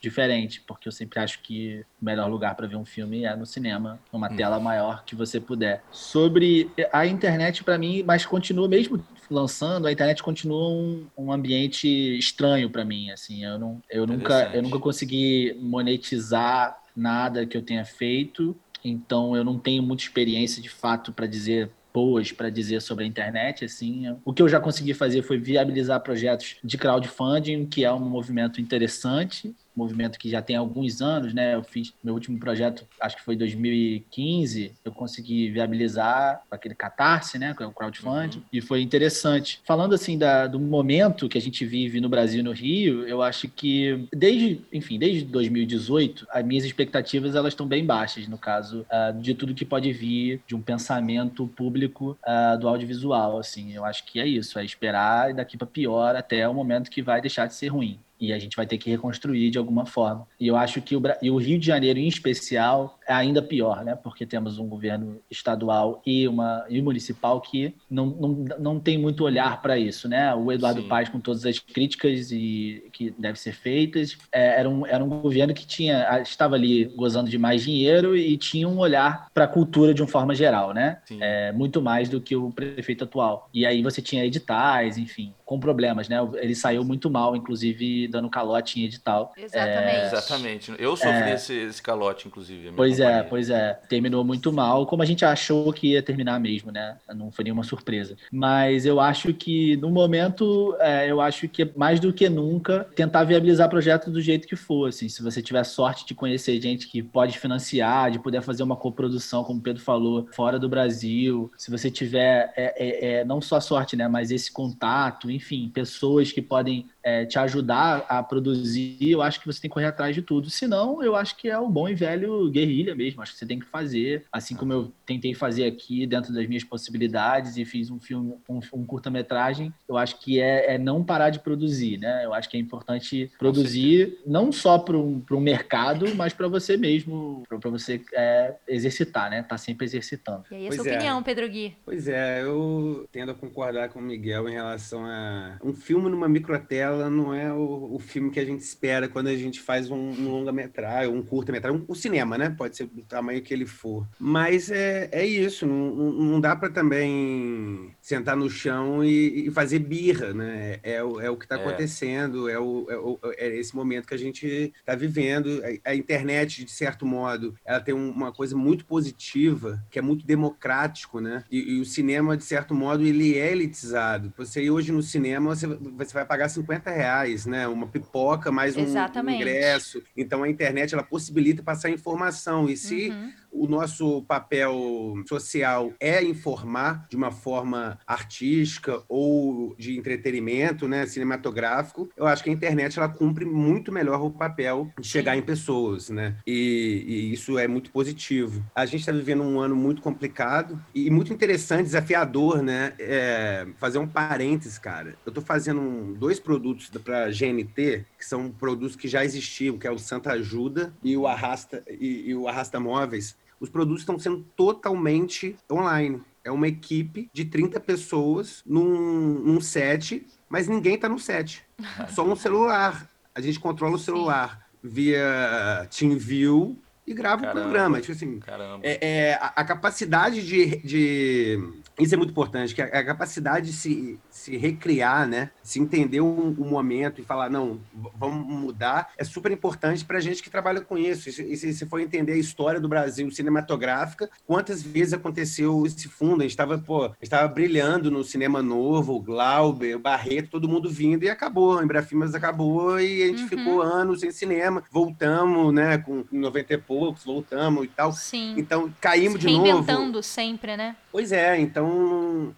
diferente, porque eu sempre acho que o melhor lugar para ver um filme é no cinema, numa hum. tela maior que você puder. Sobre a internet, para mim, mas continua mesmo lançando, a internet continua um, um ambiente estranho para mim, assim, eu não, eu nunca, eu nunca consegui monetizar nada que eu tenha feito, então eu não tenho muita experiência de fato para dizer boas para dizer sobre a internet, assim. O que eu já consegui fazer foi viabilizar projetos de crowdfunding, que é um movimento interessante movimento que já tem alguns anos, né? Eu fiz meu último projeto, acho que foi 2015, eu consegui viabilizar aquele catarse, né? Que é o crowdfunding, uhum. e foi interessante. Falando assim da, do momento que a gente vive no Brasil e no Rio, eu acho que desde, enfim, desde 2018, as minhas expectativas elas estão bem baixas, no caso, uh, de tudo que pode vir de um pensamento público uh, do audiovisual, assim. Eu acho que é isso, é esperar daqui para pior até o momento que vai deixar de ser ruim e a gente vai ter que reconstruir de alguma forma. E eu acho que o, e o Rio de Janeiro, em especial, é ainda pior, né? Porque temos um governo estadual e, uma, e municipal que não, não, não tem muito olhar para isso, né? O Eduardo Sim. Paz, com todas as críticas e que devem ser feitas, é, era, um, era um governo que tinha estava ali gozando de mais dinheiro e tinha um olhar para a cultura de uma forma geral, né? É, muito mais do que o prefeito atual. E aí você tinha editais, enfim, com problemas, né? Ele saiu muito mal, inclusive dando calote em edital. Exatamente. É, exatamente. Eu sofri é, esse, esse, calote, inclusive. Pois é, companhia. é, pois é. Terminou muito mal, como a gente achou que ia terminar mesmo, né? Não foi nenhuma surpresa. Mas eu acho que, no momento, é, eu acho que mais do que nunca, tentar viabilizar projetos do jeito que for. Assim, se você tiver sorte de conhecer gente que pode financiar, de poder fazer uma coprodução, como o Pedro falou, fora do Brasil, se você tiver é, é, é não só sorte, né? Mas esse contato, enfim, pessoas que podem é, te ajudar a produzir, eu acho que você tem que correr atrás de tudo. Senão, eu acho que é o bom e velho guerrilha mesmo. Acho que você tem que fazer, assim como eu tentei fazer aqui dentro das minhas possibilidades e fiz um filme, um, um curta-metragem. Eu acho que é, é, não parar de produzir, né? Eu acho que é importante produzir não só para um, um mercado, mas para você mesmo, para você é, exercitar, né? Tá sempre exercitando. E aí, a sua pois é. opinião, Pedro Gui? Pois é, eu tendo a concordar com o Miguel em relação a um filme numa microtela ela não é o, o, filme que a gente espera quando a gente faz um, um longa-metragem, um curta-metragem, um, um, cinema, né? Pode ser do tamanho que ele for. Mas é, é isso, não, não dá para também sentar no chão e, e, fazer birra, né? É, é, o, é o que está é. acontecendo, é, o, é, o, é esse momento que a gente está vivendo. A, a, internet, de certo modo, ela tem uma coisa muito positiva, que é muito democrático, né? E, e o cinema, de certo modo, ele é elitizado. Você ir hoje no cinema, você, você vai pagar 50 50 reais, né? Uma pipoca mais um, um ingresso. Então a internet ela possibilita passar informação. E se uhum o nosso papel social é informar de uma forma artística ou de entretenimento, né, cinematográfico, eu acho que a internet ela cumpre muito melhor o papel de chegar em pessoas, né? E, e isso é muito positivo. A gente está vivendo um ano muito complicado e muito interessante, desafiador, né? É, fazer um parênteses, cara. Eu estou fazendo um, dois produtos para GNT que são produtos que já existiam, que é o Santa Ajuda e o Arrasta e, e o Arrasta Móveis os produtos estão sendo totalmente online. É uma equipe de 30 pessoas num, num set, mas ninguém está no set. Só um celular. A gente controla o celular via TeamView e grava o programa. Tipo assim, Caramba. é, é, a, a capacidade de, de- Isso é muito importante, que a, a capacidade de se, se recriar, né? Se entender um, um momento e falar, não, vamos mudar, é super importante para gente que trabalha com isso. E se, se você for entender a história do Brasil cinematográfica, quantas vezes aconteceu esse fundo? A gente estava, pô, a gente estava brilhando no cinema novo, o Glauber, o Barreto, todo mundo vindo e acabou. A Embrafimas acabou e a gente Uhum. ficou anos sem cinema. Voltamos, né, com 90 e poucos, voltamos e tal. Sim. Então, caímos de novo. reinventando sempre, né? Pois é, então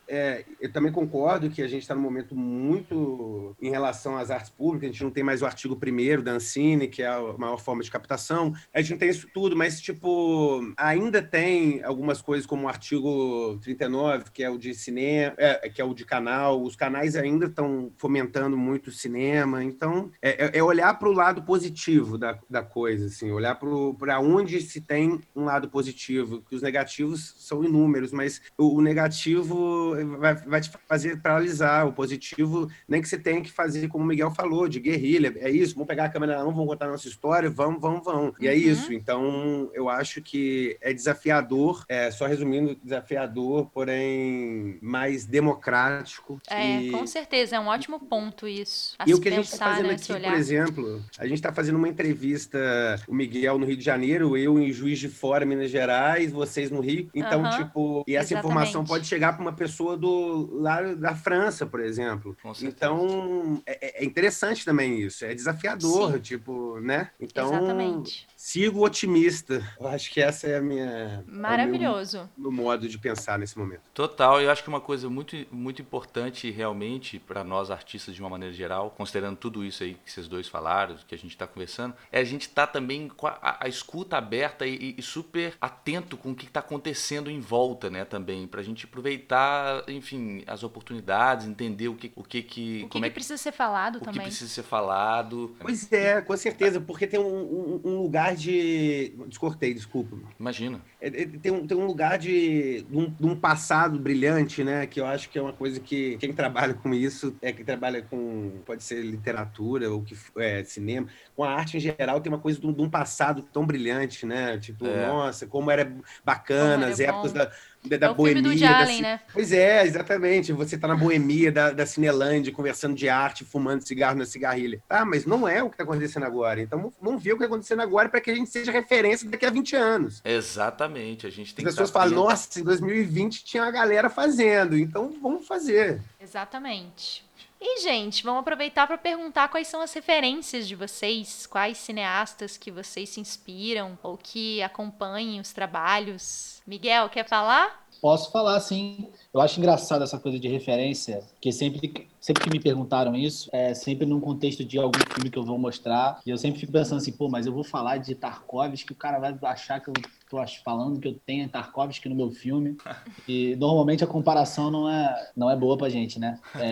é, eu também concordo que a gente está num momento muito em relação às artes públicas, a gente não tem mais o artigo primeiro da Ancine, que é a maior forma de captação, a gente não tem isso tudo, mas tipo, ainda tem algumas coisas como o artigo 39, que é o de cinema, é, que é o de canal, os canais ainda estão fomentando muito o cinema, então é, é- é olhar para o lado positivo da, da coisa, assim, olhar para onde se tem um lado positivo, que os negativos são inúmeros, mas o, o negativo vai, vai te fazer paralisar, o positivo nem que você tenha que fazer, como o Miguel falou, de guerrilha, é isso, vamos pegar a câmera na mão, vamos contar a nossa história, vamos, vamos, vamos. E é Uhum. isso, então eu acho que é desafiador, é, só resumindo, desafiador, porém mais democrático. É, e- com certeza, é um ótimo ponto isso. E o que a gente está pensar, fazendo né? aqui, por exemplo, a gente está fazendo uma entrevista, o Miguel no Rio de Janeiro, eu em Juiz de Fora, Minas Gerais, vocês no Rio. Então, Aham, tipo, e essa informação exatamente. Pode chegar para uma pessoa do lá da França, por exemplo. Então, é, é interessante também isso, é desafiador, Sim. tipo, né? Então, Exatamente. Sigo otimista. Eu acho que essa é a minha Maravilhoso. é o meu, meu modo de pensar nesse momento. Total, eu acho que uma coisa muito, muito importante realmente para nós artistas de uma maneira geral, considerando tudo isso aí que vocês dois falaram, que a gente está conversando, é a gente estar também com a, a- a escuta aberta e, e super atento com o que está acontecendo em volta, né, também, para a gente aproveitar, enfim, as oportunidades, entender o que, o que, que O que, como que é que, precisa ser falado o que também? precisa ser falado. Pois é, com certeza, porque tem um, um- um lugar de. Descortei, desculpa. Imagina. É, é, tem, um, tem um lugar de, de, um, de um passado brilhante, né? Que eu acho que é uma coisa que quem trabalha com isso, é quem trabalha com, pode ser literatura ou que é, cinema, com a arte em geral, tem uma coisa de um, de um passado tão brilhante, né? Tipo, É. nossa, como era bacana, Como era as épocas bom. da, da, da É o filme boemia. do da né? Pois é, exatamente. Você tá na boemia da, da Cinelândia, conversando de arte, fumando cigarro na cigarrilha. Tá, mas não é o que tá acontecendo agora. Então vamos ver o que tá acontecendo agora para que a gente seja referência daqui a 20 anos. Exatamente, a gente tem As que pessoas falam, nossa, em 2020 tinha uma galera fazendo, então vamos fazer. Exatamente. E, gente, vamos aproveitar para perguntar quais são as referências de vocês, quais cineastas que vocês se inspiram ou que acompanhem os trabalhos. Miguel, quer falar? Posso falar, sim. Eu acho engraçado essa coisa de referência, porque sempre, sempre que me perguntaram isso, é sempre num contexto de algum filme que eu vou mostrar, e eu sempre fico pensando assim, pô, mas eu vou falar de Tarkovsky, o cara vai achar que eu tô falando que eu tenho Tarkovsky no meu filme, e normalmente a comparação não é, não é boa pra gente, né? É,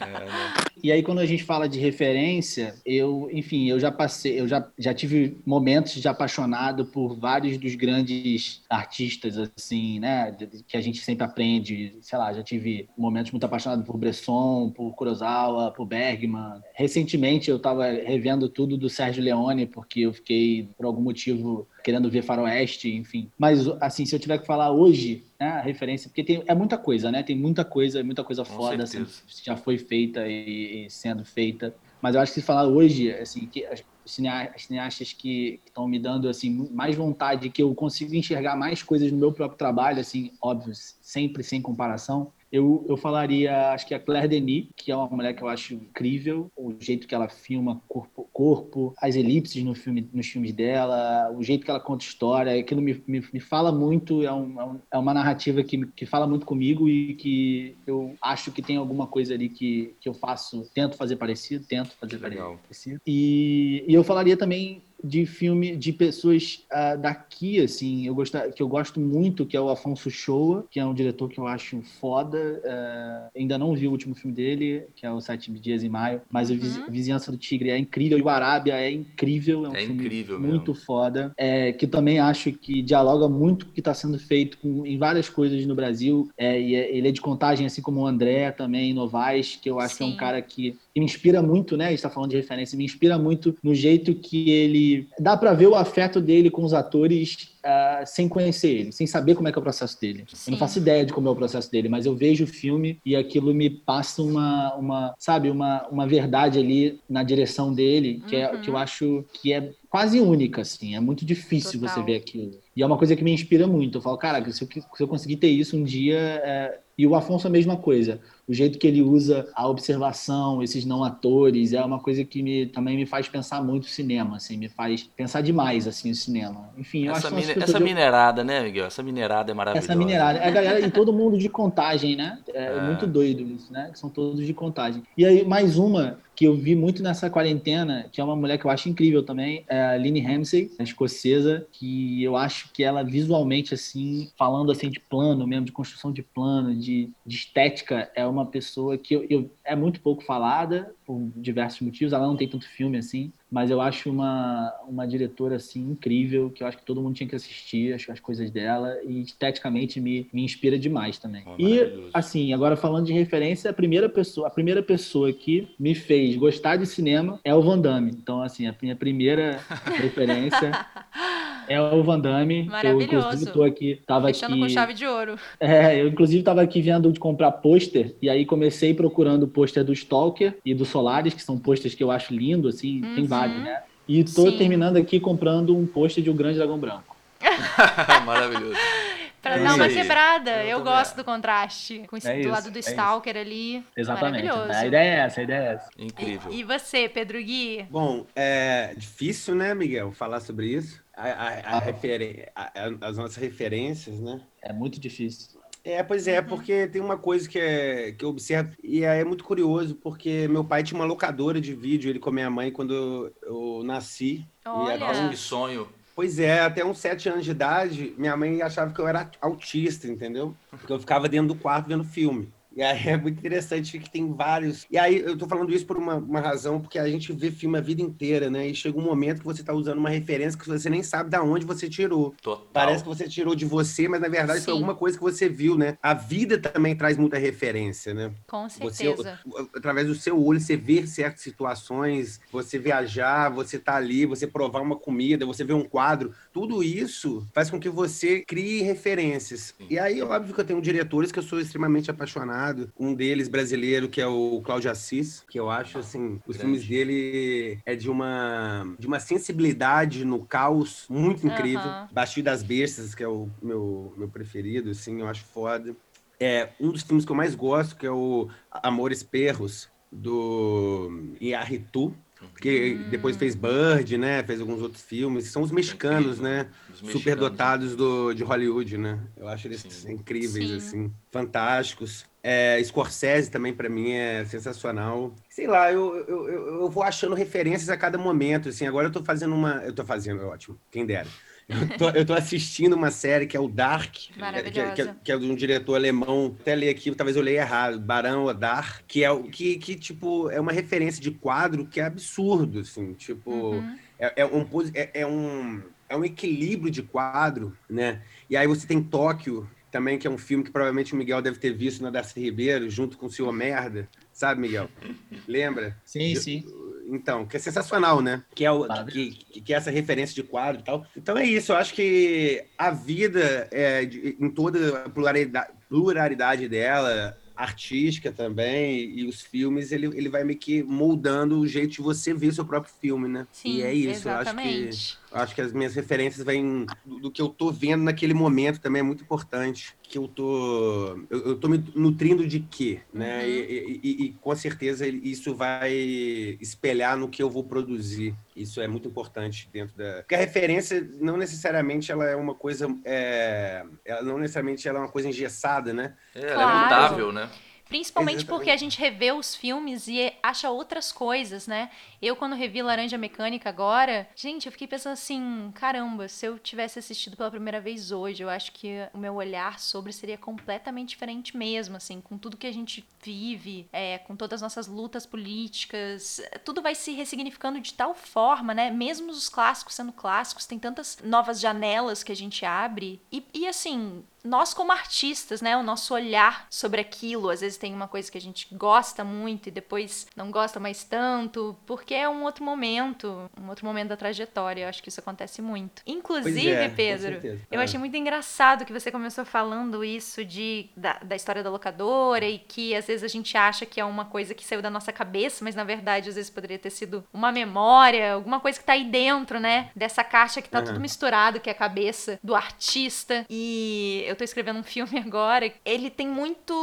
É, né? E aí, quando a gente fala de referência, eu, enfim, eu já passei, eu já, já tive momentos de apaixonado por vários dos grandes artistas, assim, né? Que a gente sempre aprende, sei lá, já tive momentos muito apaixonado por Bresson, por Kurosawa, por Bergman. Recentemente eu estava revendo tudo do Sérgio Leone, porque eu fiquei, por algum motivo, querendo ver Faroeste, enfim. Mas, assim, se eu tiver que falar hoje, né, a referência, porque tem, é muita coisa, né? Tem muita coisa, muita coisa Com foda, assim, já foi feita e, e sendo feita. Mas eu acho que se falar hoje, assim, que as cinea- as cineastas que estão me dando assim mais vontade, que eu consigo enxergar mais coisas no meu próprio trabalho, assim, óbvio, sempre sem comparação. Eu, eu falaria, acho que a Claire Denis, que é uma mulher que eu acho incrível, o jeito que ela filma corpo, corpo as elipses no filme, nos filmes dela, o jeito que ela conta história, aquilo me, me, me fala muito, é, um, é é uma narrativa que, que fala muito comigo e que eu acho que tem alguma coisa ali que, que eu faço, tento fazer parecido, tento fazer legal. parecido. E, e eu falaria também de filme de pessoas ah, daqui, assim, eu gosto, que eu gosto muito, que é o Afonso Shoa, que é um diretor que eu acho foda. ah, ainda não vi o último filme dele, que é o Sete Dias em Maio, mas o Viz- Uhum. Vizinhança do Tigre é incrível, e o Arábia é incrível, é um É filme incrível muito mesmo. foda, é, que também acho que dialoga muito com o que está sendo feito com- em várias coisas no Brasil, é, e é- ele é de contagem, assim como o André também, Novaes, que eu acho que é Sim. um cara que me inspira muito, né? A gente tá falando de referência, me inspira muito no jeito que ele dá para ver o afeto dele com os atores uh, sem conhecer ele, sem saber como é que é o processo dele. Sim. Eu não faço ideia de como é o processo dele, mas eu vejo o filme e aquilo me passa uma, uma sabe, uma, uma verdade ali na direção dele, que, uhum. é, que eu acho que é quase única, assim. É muito difícil Total. você ver aquilo. E é uma coisa que me inspira muito. Eu falo, cara, se eu, se eu conseguir ter isso um dia. É... E o Afonso a mesma coisa o jeito que ele usa a observação, esses não atores, é uma coisa que me, também me faz pensar muito o cinema, assim, me faz pensar demais, assim, o cinema. Enfim, eu essa acho mine, Essa minerada, né, Miguel? Essa minerada é maravilhosa. Essa minerada. É a galera, e todo mundo de contagem, né? É, é, muito doido isso, né? São todos de contagem. E aí, mais uma que eu vi muito nessa quarentena, que é uma mulher que eu acho incrível também, é a Lynne Ramsey, escocesa, que eu acho que ela visualmente, assim, falando assim de plano mesmo, de construção de plano, de, de estética, é uma uma pessoa que eu, eu, é muito pouco falada por diversos motivos. Ela não tem tanto filme assim, mas eu acho uma, uma diretora assim incrível que eu acho que todo mundo tinha que assistir acho as coisas dela e esteticamente me, me inspira demais também. Oh, e assim, agora falando de referência, a primeira pessoa, a primeira pessoa que me fez gostar de cinema é o Van Damme. Então assim, a minha primeira referência é o Van Damme. Maravilhoso. Eu, inclusive, tô aqui, tava Fechando aqui... com chave de ouro. É, eu, inclusive, tava aqui vendo de comprar pôster, e aí comecei procurando o pôster do Stalker e do Solaris, que são pôsteres que eu acho lindo, assim, uhum. tem vários, né? E tô Sim. terminando aqui comprando um pôster de O Grande Dragão Branco. Maravilhoso. Pra é dar uma quebrada. Eu, eu gosto do contraste. Com esse, é do lado do é Stalker isso. ali. Exatamente. Maravilhoso. A ideia é essa, a ideia é essa. Incrível. E, e você, Pedro Gui? Bom, é difícil, né, Miguel, falar sobre isso. A, a, a ah. referen as nossas referências, né? É muito difícil. É, pois é, porque tem uma coisa que, é, que eu observo, e é muito curioso, porque meu pai tinha uma locadora de vídeo, ele com a minha mãe, quando eu nasci. Olha! E era um sonho. Pois é, até uns sete anos de idade, minha mãe achava que eu era autista, entendeu? Porque eu ficava dentro do quarto vendo filme. E aí é muito interessante que tem vários. E aí eu tô falando isso por uma, uma razão, porque a gente vê filme a vida inteira, né? E chega um momento que você tá usando uma referência que você nem sabe de onde você tirou. Total. Parece que você tirou de você, mas na verdade Sim. foi alguma coisa que você viu, né? A vida também traz muita referência, né? Com certeza. Você, através do seu olho, você vê certas situações, você viajar, você tá ali, você provar uma comida, você vê um quadro. Tudo isso faz com que você crie referências. Sim. E aí, óbvio que eu tenho diretores que eu sou extremamente apaixonado um deles brasileiro, que é o Cláudio Assis, que eu acho, assim, os Grande. filmes dele é de uma, de uma sensibilidade no caos muito incrível. Uhum. Das Bestas, que é o meu, meu preferido, assim, eu acho foda. É um dos filmes que eu mais gosto, que é o Amores Perros, do Iarritu, que hum. depois fez Bird, né? Fez alguns outros filmes. São os mexicanos, né? Os Superdotados do, de Hollywood, né? Eu acho eles Sim. incríveis, Sim. assim. Fantásticos. É, Scorsese também, para mim, é sensacional. Sei lá, eu, eu, eu, vou achando referências a cada momento, assim. Agora eu tô fazendo uma... Eu tô fazendo, é ótimo. Quem dera. Eu tô, eu tô, assistindo uma série que é o Dark, que, que, que, é de um diretor alemão, até ler aqui, talvez eu leia errado, Barão Dark, que é o que, que, tipo, é uma referência de quadro que é absurdo, assim, tipo, uhum. é, é, um, é, é, um, é um equilíbrio de quadro, né? E aí você tem Tóquio, também, que é um filme que provavelmente o Miguel deve ter visto na Darcy Ribeiro, junto com o Senhor Merda, sabe, Miguel? Lembra? Sim, sim. Então, que é sensacional, né? Que é, o, que, que, é essa referência de quadro e tal. Então é isso, eu acho que a vida, é, de, em toda a pluralidade, pluralidade dela, artística também, e os filmes, ele, ele vai meio que moldando o jeito de você ver o seu próprio filme, né? Sim, e é isso, exatamente. eu acho que acho que as minhas referências vêm do, do, que eu tô vendo naquele momento também é muito importante. Que eu tô. Eu, eu tô me nutrindo de quê? Né? Uhum. E, e, e, com certeza isso vai espelhar no que eu vou produzir. Isso é muito importante dentro da. Porque a referência não necessariamente ela é uma coisa. É... Ela não necessariamente ela é uma coisa engessada, né? É, ela claro. é mutável, né? Principalmente Exatamente. porque a gente revê os filmes e acha outras coisas, né? Eu, quando revi Laranja Mecânica agora, gente, eu fiquei pensando assim: caramba, se eu tivesse assistido pela primeira vez hoje, eu acho que o meu olhar sobre seria completamente diferente mesmo, assim, com tudo que a gente vive, é, com todas as nossas lutas políticas, tudo vai se ressignificando de tal forma, né? Mesmo os clássicos sendo clássicos, tem tantas novas janelas que a gente abre. E, e assim, nós como artistas, né, o nosso olhar sobre aquilo, às vezes tem uma coisa que a gente gosta muito e depois não gosta mais tanto, porque é um outro momento, um outro momento da trajetória. Eu acho que isso acontece muito. Inclusive, é, Pedro, eu é. achei muito engraçado que você começou falando isso de da, da história da locadora e que às vezes a gente acha que é uma coisa que saiu da nossa cabeça, mas na verdade às vezes poderia ter sido uma memória, alguma coisa que tá aí dentro, né, dessa caixa que tá uhum. tudo misturado, que é a cabeça do artista. E eu tô escrevendo um filme agora, ele tem muito.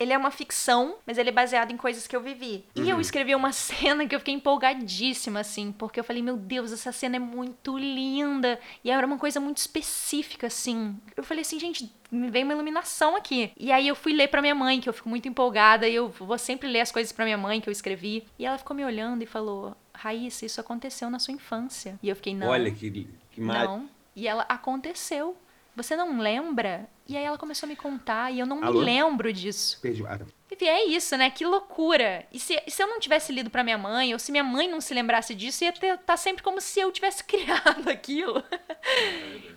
Ele é uma ficção, mas ele é baseado em coisas que eu vivi. Uhum. E eu uhum. escrevi uma cena que eu fiquei empolgadíssima, assim, porque eu falei, meu Deus, essa cena é muito linda. E era uma coisa muito específica, assim. Eu falei assim, gente, me veio uma iluminação aqui. E aí eu fui ler para minha mãe, que eu fico muito empolgada, e eu vou sempre ler as coisas para minha mãe que eu escrevi. E ela ficou me olhando e falou: Raíssa, isso aconteceu na sua infância. E eu fiquei, não. Olha que, que mar... Não. E ela aconteceu. Você não lembra? E aí ela começou a me contar e eu não Alô? me lembro disso. Perdi. Ah, Enfim, é isso, né? Que loucura. E se, se eu não tivesse lido para minha mãe, ou se minha mãe não se lembrasse disso, ia estar tá sempre como se eu tivesse criado aquilo.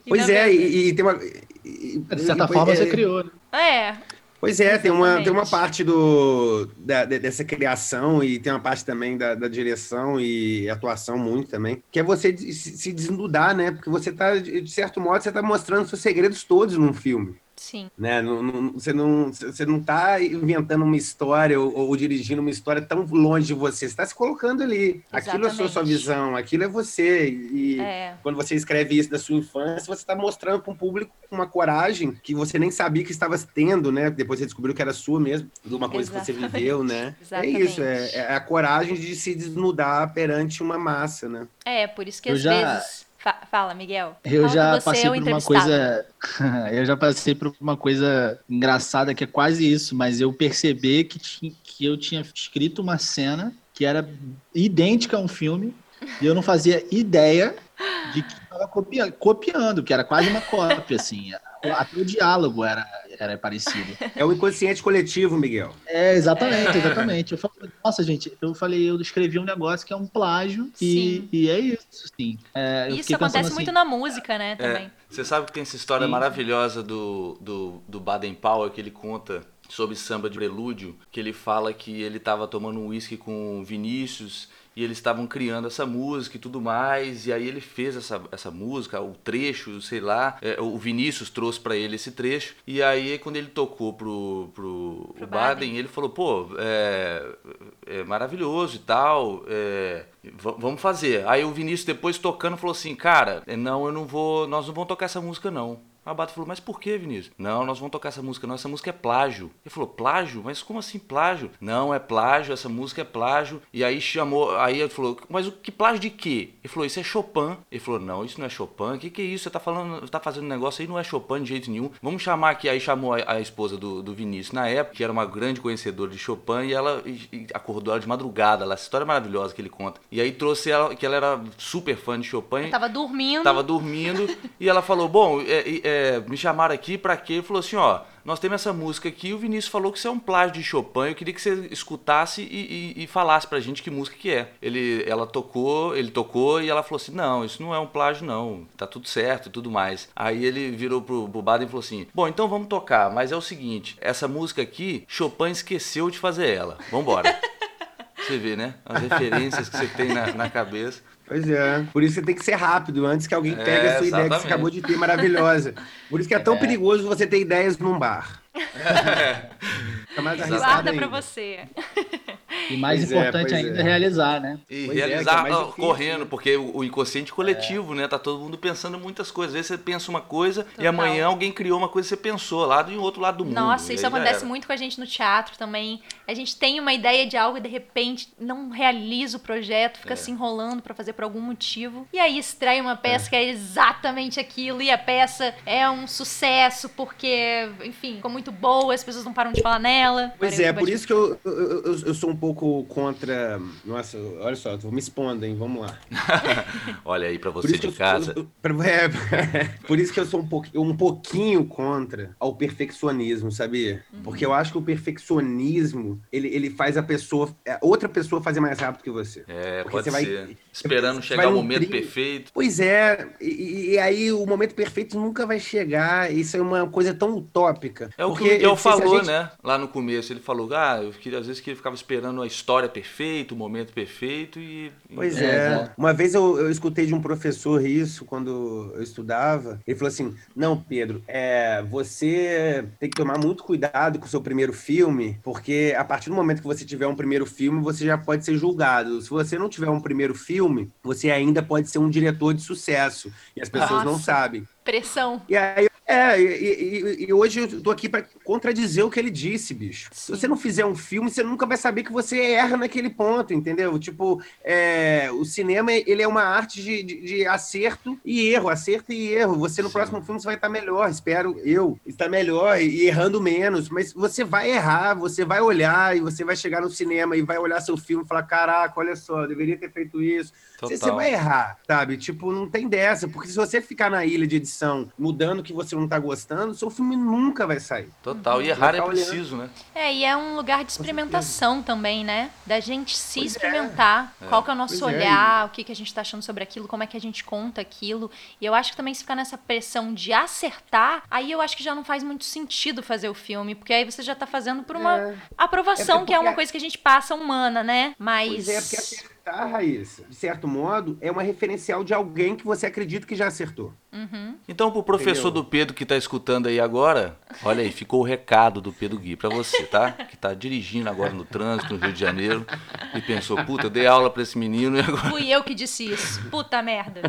pois é, e, e, tem uma. E, de certa forma é, você criou, né? É. Pois é, tem uma, tem uma parte do, da, dessa criação e tem uma parte também da, da, direção e atuação muito também, que é você se desnudar, né? Porque você tá, de certo modo, você tá mostrando seus segredos todos num filme. Sim. Né? Não, não, você não você não está inventando uma história ou, ou, dirigindo uma história tão longe de você. Você está se colocando ali. Exatamente. Aquilo é a sua, sua visão, aquilo é você. E é. quando você escreve isso da sua infância, você está mostrando para um público uma coragem que você nem sabia que estava tendo, né? Depois você descobriu que era sua mesmo, de uma coisa Exatamente. que você viveu, né? Exatamente. É isso, é, é, a coragem de se desnudar perante uma massa, né? É, por isso que Eu às já... vezes Fala, Miguel. Eu Fala já passei por uma coisa. eu já passei por uma coisa engraçada que é quase isso, mas eu percebi que, que eu tinha escrito uma cena que era idêntica a um filme e eu não fazia ideia de que estava copiando, copiando, que era quase uma cópia, assim. Até o diálogo era, era parecido. É o inconsciente coletivo, Miguel. É, exatamente, exatamente. Eu falei, nossa, gente, eu falei, eu escrevi um negócio que é um plágio e, e, é isso, sim. É, isso acontece muito assim, na música, né, também. É, você sabe que tem essa história sim. maravilhosa do, do, do Baden Powell que ele conta sobre samba de prelúdio, que ele fala que ele estava tomando um uísque com Vinícius e eles estavam criando essa música e tudo mais, e aí ele fez essa, essa música, o trecho, sei lá, é, o Vinícius trouxe para ele esse trecho, e aí quando ele tocou pro, pro, pro Baden, Baden, ele falou, pô, é, é maravilhoso e tal, é, vamos fazer. Aí o Vinícius depois tocando falou assim, cara, não, eu não vou, nós não vamos tocar essa música não. A Bata falou, mas por que, Vinícius? Não, nós vamos tocar essa música, não. Essa música é plágio. Ele falou, plágio? Mas como assim plágio? Não, é plágio, essa música é plágio. E aí chamou, aí ele falou, mas o que plágio de quê? Ele falou, isso é Chopin. Ele falou, não, isso não é Chopin. O que, que é isso? Você tá falando, tá fazendo um negócio aí, não é Chopin de jeito nenhum. Vamos chamar aqui. Aí chamou a, a esposa do, do, Vinícius na época, que era uma grande conhecedora de Chopin, e ela e, acordou ela de madrugada. Ela, essa história maravilhosa que ele conta. E aí trouxe ela, que ela era super fã de Chopin. Eu tava dormindo. Tava dormindo. e ela falou, bom, é, é, me chamaram aqui para quê? Ele falou assim, ó, nós temos essa música aqui, o Vinícius falou que isso é um plágio de Chopin, eu queria que você escutasse e, e, e falasse pra gente que música que é. Ele, ela tocou, ele tocou e ela falou assim, não, isso não é um plágio não, tá tudo certo e tudo mais. Aí ele virou pro, pro Baden e falou assim, bom, então vamos tocar, mas é o seguinte, essa música aqui, Chopin esqueceu de fazer ela, vambora. Você vê, né? As referências que você tem na, na cabeça. Pois é. Por isso você tem que ser rápido, antes que alguém pegue é, a sua exatamente. ideia que você acabou de ter maravilhosa. Por isso que é tão é. perigoso você ter ideias num bar. É. Guarda para você. E mais pois é, importante é, ainda é. realizar, né? E pois é, realizar é, correndo, porque o, inconsciente coletivo, né? Tá todo mundo pensando muitas coisas. Às vezes você pensa uma coisa Total. e amanhã alguém criou uma coisa que você pensou lá do outro lado do mundo. Nossa, isso acontece muito com a gente no teatro também. A gente tem uma ideia de algo e de repente não realiza o projeto, fica é. se enrolando para fazer por algum motivo. E aí extrai uma peça que é exatamente aquilo e a peça é um sucesso porque, enfim, ficou muito boa, as pessoas não param de falar nela. Pois é, por isso que eu, eu, eu, eu sou um pouco pouco contra. Nossa, olha só, me expondo, hein? Vamos lá. olha aí para você de eu, casa. Eu, é, por isso que eu sou um, pouquinho, um pouquinho contra ao perfeccionismo, sabia? Uhum. Porque eu acho que o perfeccionismo ele, ele faz a pessoa, é, outra pessoa fazer mais rápido que você. É, Porque pode você ser. Vai, Esperando chegar o momento perfeito. Pois é, e, e, aí o momento perfeito nunca vai chegar. Isso é uma coisa tão utópica. É o Porque, que o Miguel falou, gente... né? Lá no começo. Ele falou, ah, eu queria, às vezes que ele ficava esperando a história perfeita, o momento perfeito e. Pois é. é. Uma vez eu, eu escutei de um professor isso quando eu estudava. Ele falou assim: Não, Pedro, é, você tem que tomar muito cuidado com o seu primeiro filme, porque a partir do momento que você tiver um primeiro filme, você já pode ser julgado. Se você não tiver um primeiro filme, você ainda pode ser um diretor de sucesso. E as pessoas Nossa. não sabem. Pressão. E aí é, e, e, e, hoje eu tô aqui para contradizer o que ele disse, bicho. Sim. Se você não fizer um filme, você nunca vai saber que você erra naquele ponto, entendeu? Tipo, é, o cinema, ele é uma arte de, de, de, acerto e erro, acerto e erro. Você no Sim. próximo filme você vai estar melhor, espero eu, estar melhor e errando menos, mas você vai errar, você vai olhar e você vai chegar no cinema e vai olhar seu filme e falar, caraca, olha só, eu deveria ter feito isso. Você, você vai errar, sabe? Tipo, não tem dessa, porque se você ficar na ilha de edição mudando o que você não tá gostando, seu filme nunca vai sair. Total, e errar é preciso, né? É, e é um lugar de experimentação também, né? Da gente se pois é. experimentar. É. Qual que é o nosso pois é. olhar, é. o que, que a gente tá achando sobre aquilo, como é que a gente conta aquilo. E eu acho que também se ficar nessa pressão de acertar, aí eu acho que já não faz muito sentido fazer o filme, porque aí você já tá fazendo por uma é. aprovação, que é uma coisa que a gente passa humana, né? Mas. Pois é, porque acertar, Raíssa, de certo modo, é uma referencial de alguém que você acredita que já acertou. Uhum. Então, pro professor Entendeu? do Pedro que está escutando aí agora, olha aí, ficou o recado do Pedro Gui para você, tá? Que está dirigindo agora no trânsito no Rio de Janeiro e pensou, puta, dei aula para esse menino e agora... Fui eu que disse isso. Puta merda.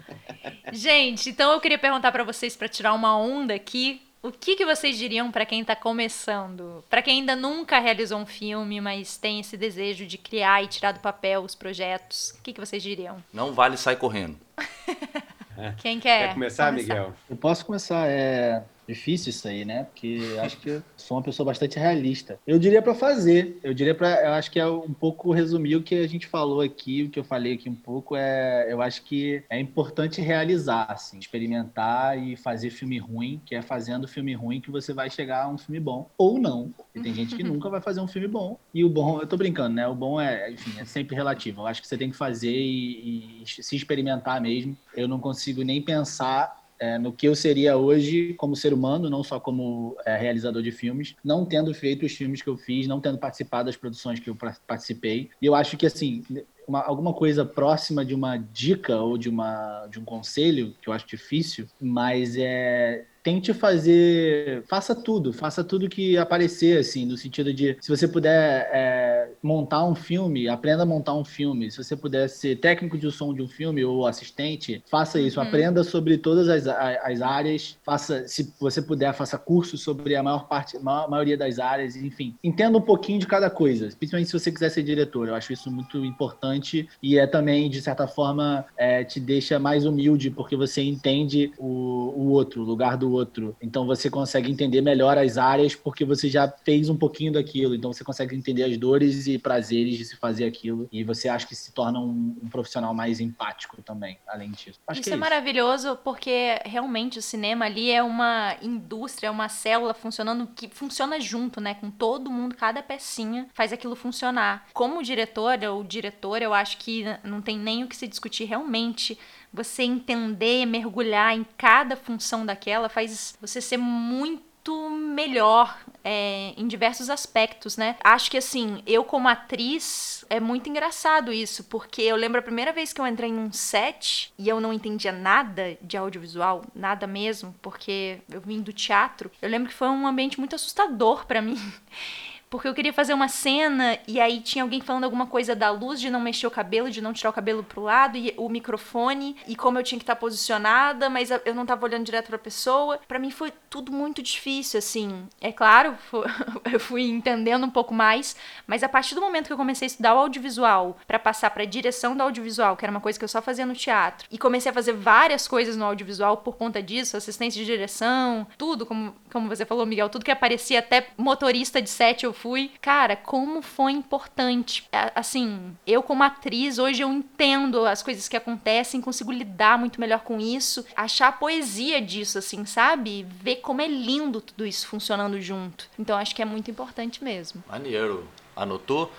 Gente, então eu queria perguntar para vocês para tirar uma onda aqui, o que, que vocês diriam para quem está começando? Para quem ainda nunca realizou um filme, mas tem esse desejo de criar e tirar do papel os projetos? O que, que vocês diriam? Não vale sair correndo. Quem quer? Quer começar, começar, Miguel? Eu posso começar. É, Difícil isso aí, né? Porque acho que sou uma pessoa bastante realista. Eu diria para fazer. Eu diria para, eu acho que é um pouco resumir o que a gente falou aqui, o que eu falei aqui um pouco é, eu acho que é importante realizar, assim, experimentar e fazer filme ruim, que é fazendo filme ruim que você vai chegar a um filme bom ou não. E tem gente que nunca vai fazer um filme bom. E o bom, eu tô brincando, né? O bom é, enfim, é sempre relativo. Eu acho que você tem que fazer e, e se experimentar mesmo. Eu não consigo nem pensar é, no que eu seria hoje como ser humano, não só como é, realizador de filmes, não tendo feito os filmes que eu fiz, não tendo participado das produções que eu participei. E eu acho que, assim, uma, alguma coisa próxima de uma dica ou de, uma, de um conselho, que eu acho difícil, mas é tente fazer, faça tudo, faça tudo que aparecer, assim, no sentido de, se você puder é, montar um filme, aprenda a montar um filme. Se você puder ser técnico de som de um filme ou assistente, faça isso, uhum. aprenda sobre todas as, as áreas, faça, se você puder, faça cursos sobre a maior parte, a maioria das áreas, enfim, entenda um pouquinho de cada coisa, principalmente se você quiser ser diretor. Eu acho isso muito importante e é também, de certa forma, é, te deixa mais humilde porque você entende o, o outro, o lugar do outro. Então você consegue entender melhor as áreas porque você já fez um pouquinho daquilo. Então você consegue entender as dores e prazeres de se fazer aquilo. E você acha que se torna um, um profissional mais empático também, além disso. Acho isso é, é, isso. maravilhoso porque realmente o cinema ali é uma indústria, é uma célula funcionando que funciona junto, né? Com todo mundo, cada pecinha faz aquilo funcionar. Como diretor ou diretor, eu acho que não tem nem o que se discutir realmente você entender, mergulhar em cada função daquela, faz você ser muito melhor é, em diversos aspectos, né? Acho que assim, eu como atriz, é muito engraçado isso, porque eu lembro a primeira vez que eu entrei em um set e eu não entendia nada de audiovisual, nada mesmo, porque eu vim do teatro. Eu lembro que foi um ambiente muito assustador para mim porque eu queria fazer uma cena e aí tinha alguém falando alguma coisa da luz, de não mexer o cabelo, de não tirar o cabelo pro lado, e o microfone, e como eu tinha que estar posicionada, mas eu não tava olhando direto pra pessoa. para mim foi tudo muito difícil, assim. É claro, eu fui entendendo um pouco mais, mas a partir do momento que eu comecei a estudar o audiovisual, para passar pra direção do audiovisual, que era uma coisa que eu só fazia no teatro, e comecei a fazer várias coisas no audiovisual por conta disso, assistência de direção, tudo, como, como você falou, Miguel, tudo que aparecia, até motorista de set eu fui. Cara, como foi importante. Assim, eu como atriz, hoje eu entendo as coisas que acontecem, consigo lidar muito melhor com isso, achar a poesia disso, assim, sabe? Ver como é lindo tudo isso funcionando junto. Então acho que é muito importante mesmo. Maneiro. Anotou?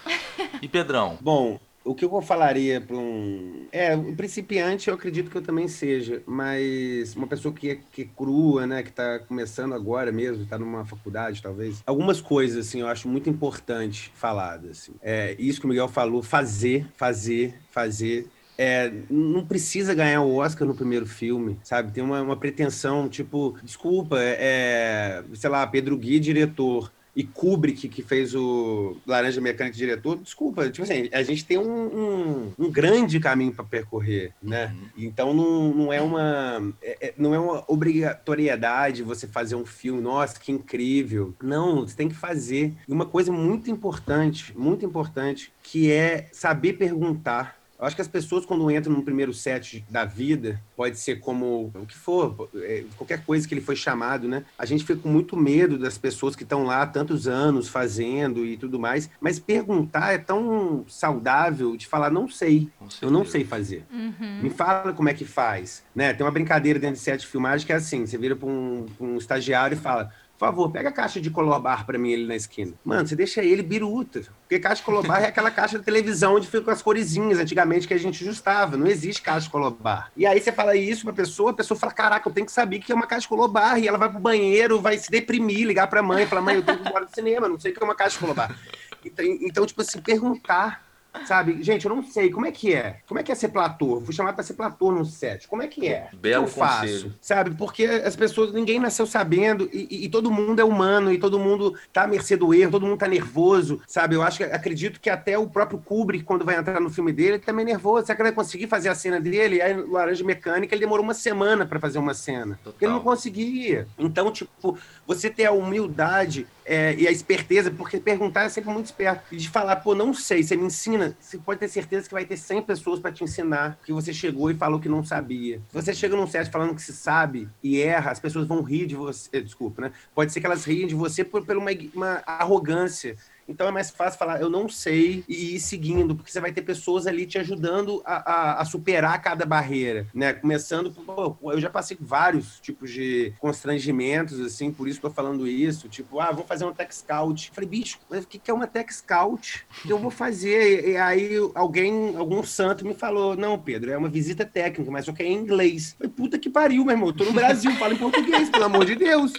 E Pedrão? Bom, o que eu falaria para um. É, um principiante eu acredito que eu também seja, mas uma pessoa que é, que é crua, né, que está começando agora mesmo, está numa faculdade talvez. Algumas coisas, assim, eu acho muito importante faladas. Assim. É, isso que o Miguel falou, fazer, fazer, fazer. É, não precisa ganhar o Oscar no primeiro filme, sabe? Tem uma, uma pretensão, tipo, desculpa, é, sei lá, Pedro Gui, diretor e Kubrick, que fez o Laranja Mecânica diretor, desculpa, tipo assim, a gente tem um, um, um grande caminho para percorrer, né? Uhum. Então não, não é uma é, é, não é uma obrigatoriedade você fazer um filme, nossa, que incrível. Não, você tem que fazer. E uma coisa muito importante, muito importante, que é saber perguntar eu acho que as pessoas, quando entram no primeiro set da vida, pode ser como o que for, é, qualquer coisa que ele foi chamado, né? A gente fica com muito medo das pessoas que estão lá há tantos anos fazendo e tudo mais, mas perguntar é tão saudável de falar, não sei, eu não sei fazer. Uhum. Me fala como é que faz, né? Tem uma brincadeira dentro de set de filmagem que é assim, você vira para um, um estagiário e fala, favor, pega a caixa de Colorbar para mim ali na esquina. Mano, você deixa ele biruta. Porque caixa de Colorbar é aquela caixa da televisão onde fica as coresinhas antigamente que a gente ajustava. Não existe caixa de Colorbar. E aí você fala isso pra pessoa, a pessoa fala: caraca, eu tenho que saber que é uma caixa de Colorbar. E ela vai pro banheiro, vai se deprimir, ligar pra mãe, falar: mãe, eu tenho que ir embora do cinema, não sei o que é uma caixa de Colorbar. Então, então tipo assim, perguntar Sabe, gente, eu não sei como é que é. Como é que é ser platô? Eu fui chamado para ser platô no set. Como é que é? Belo que eu conselho. faço? Sabe, porque as pessoas, ninguém nasceu sabendo e, e, e, todo mundo é humano e todo mundo tá à mercê do erro, todo mundo tá nervoso, sabe? Eu acho que acredito que até o próprio Kubrick, quando vai entrar no filme dele, ele também é nervoso. Será que ele vai conseguir fazer a cena dele? Aí, Laranja Mecânica, ele demorou uma semana para fazer uma cena. Total. Porque ele não conseguia. Então, tipo, você ter a humildade é, e a esperteza, porque perguntar é sempre muito esperto. E de falar, pô, não sei, você me ensina, você pode ter certeza que vai ter 100 pessoas para te ensinar que você chegou e falou que não sabia. Se você chega num set falando que se sabe e erra, as pessoas vão rir de você. Desculpa, né? Pode ser que elas riem de você por, por uma, uma arrogância então é mais fácil falar, eu não sei, e ir seguindo, porque você vai ter pessoas ali te ajudando a, a, a superar cada barreira, né? Começando, pô, eu já passei vários tipos de constrangimentos, assim, por isso que eu tô falando isso. Tipo, ah, vou fazer uma tech scout. falei, bicho, o que, que é uma tech scout? O que eu vou fazer? E aí alguém, algum santo me falou, não, Pedro, é uma visita técnica, mas só que é em inglês. falei, puta que pariu, meu irmão, eu tô no Brasil, falo em português, pelo amor de Deus.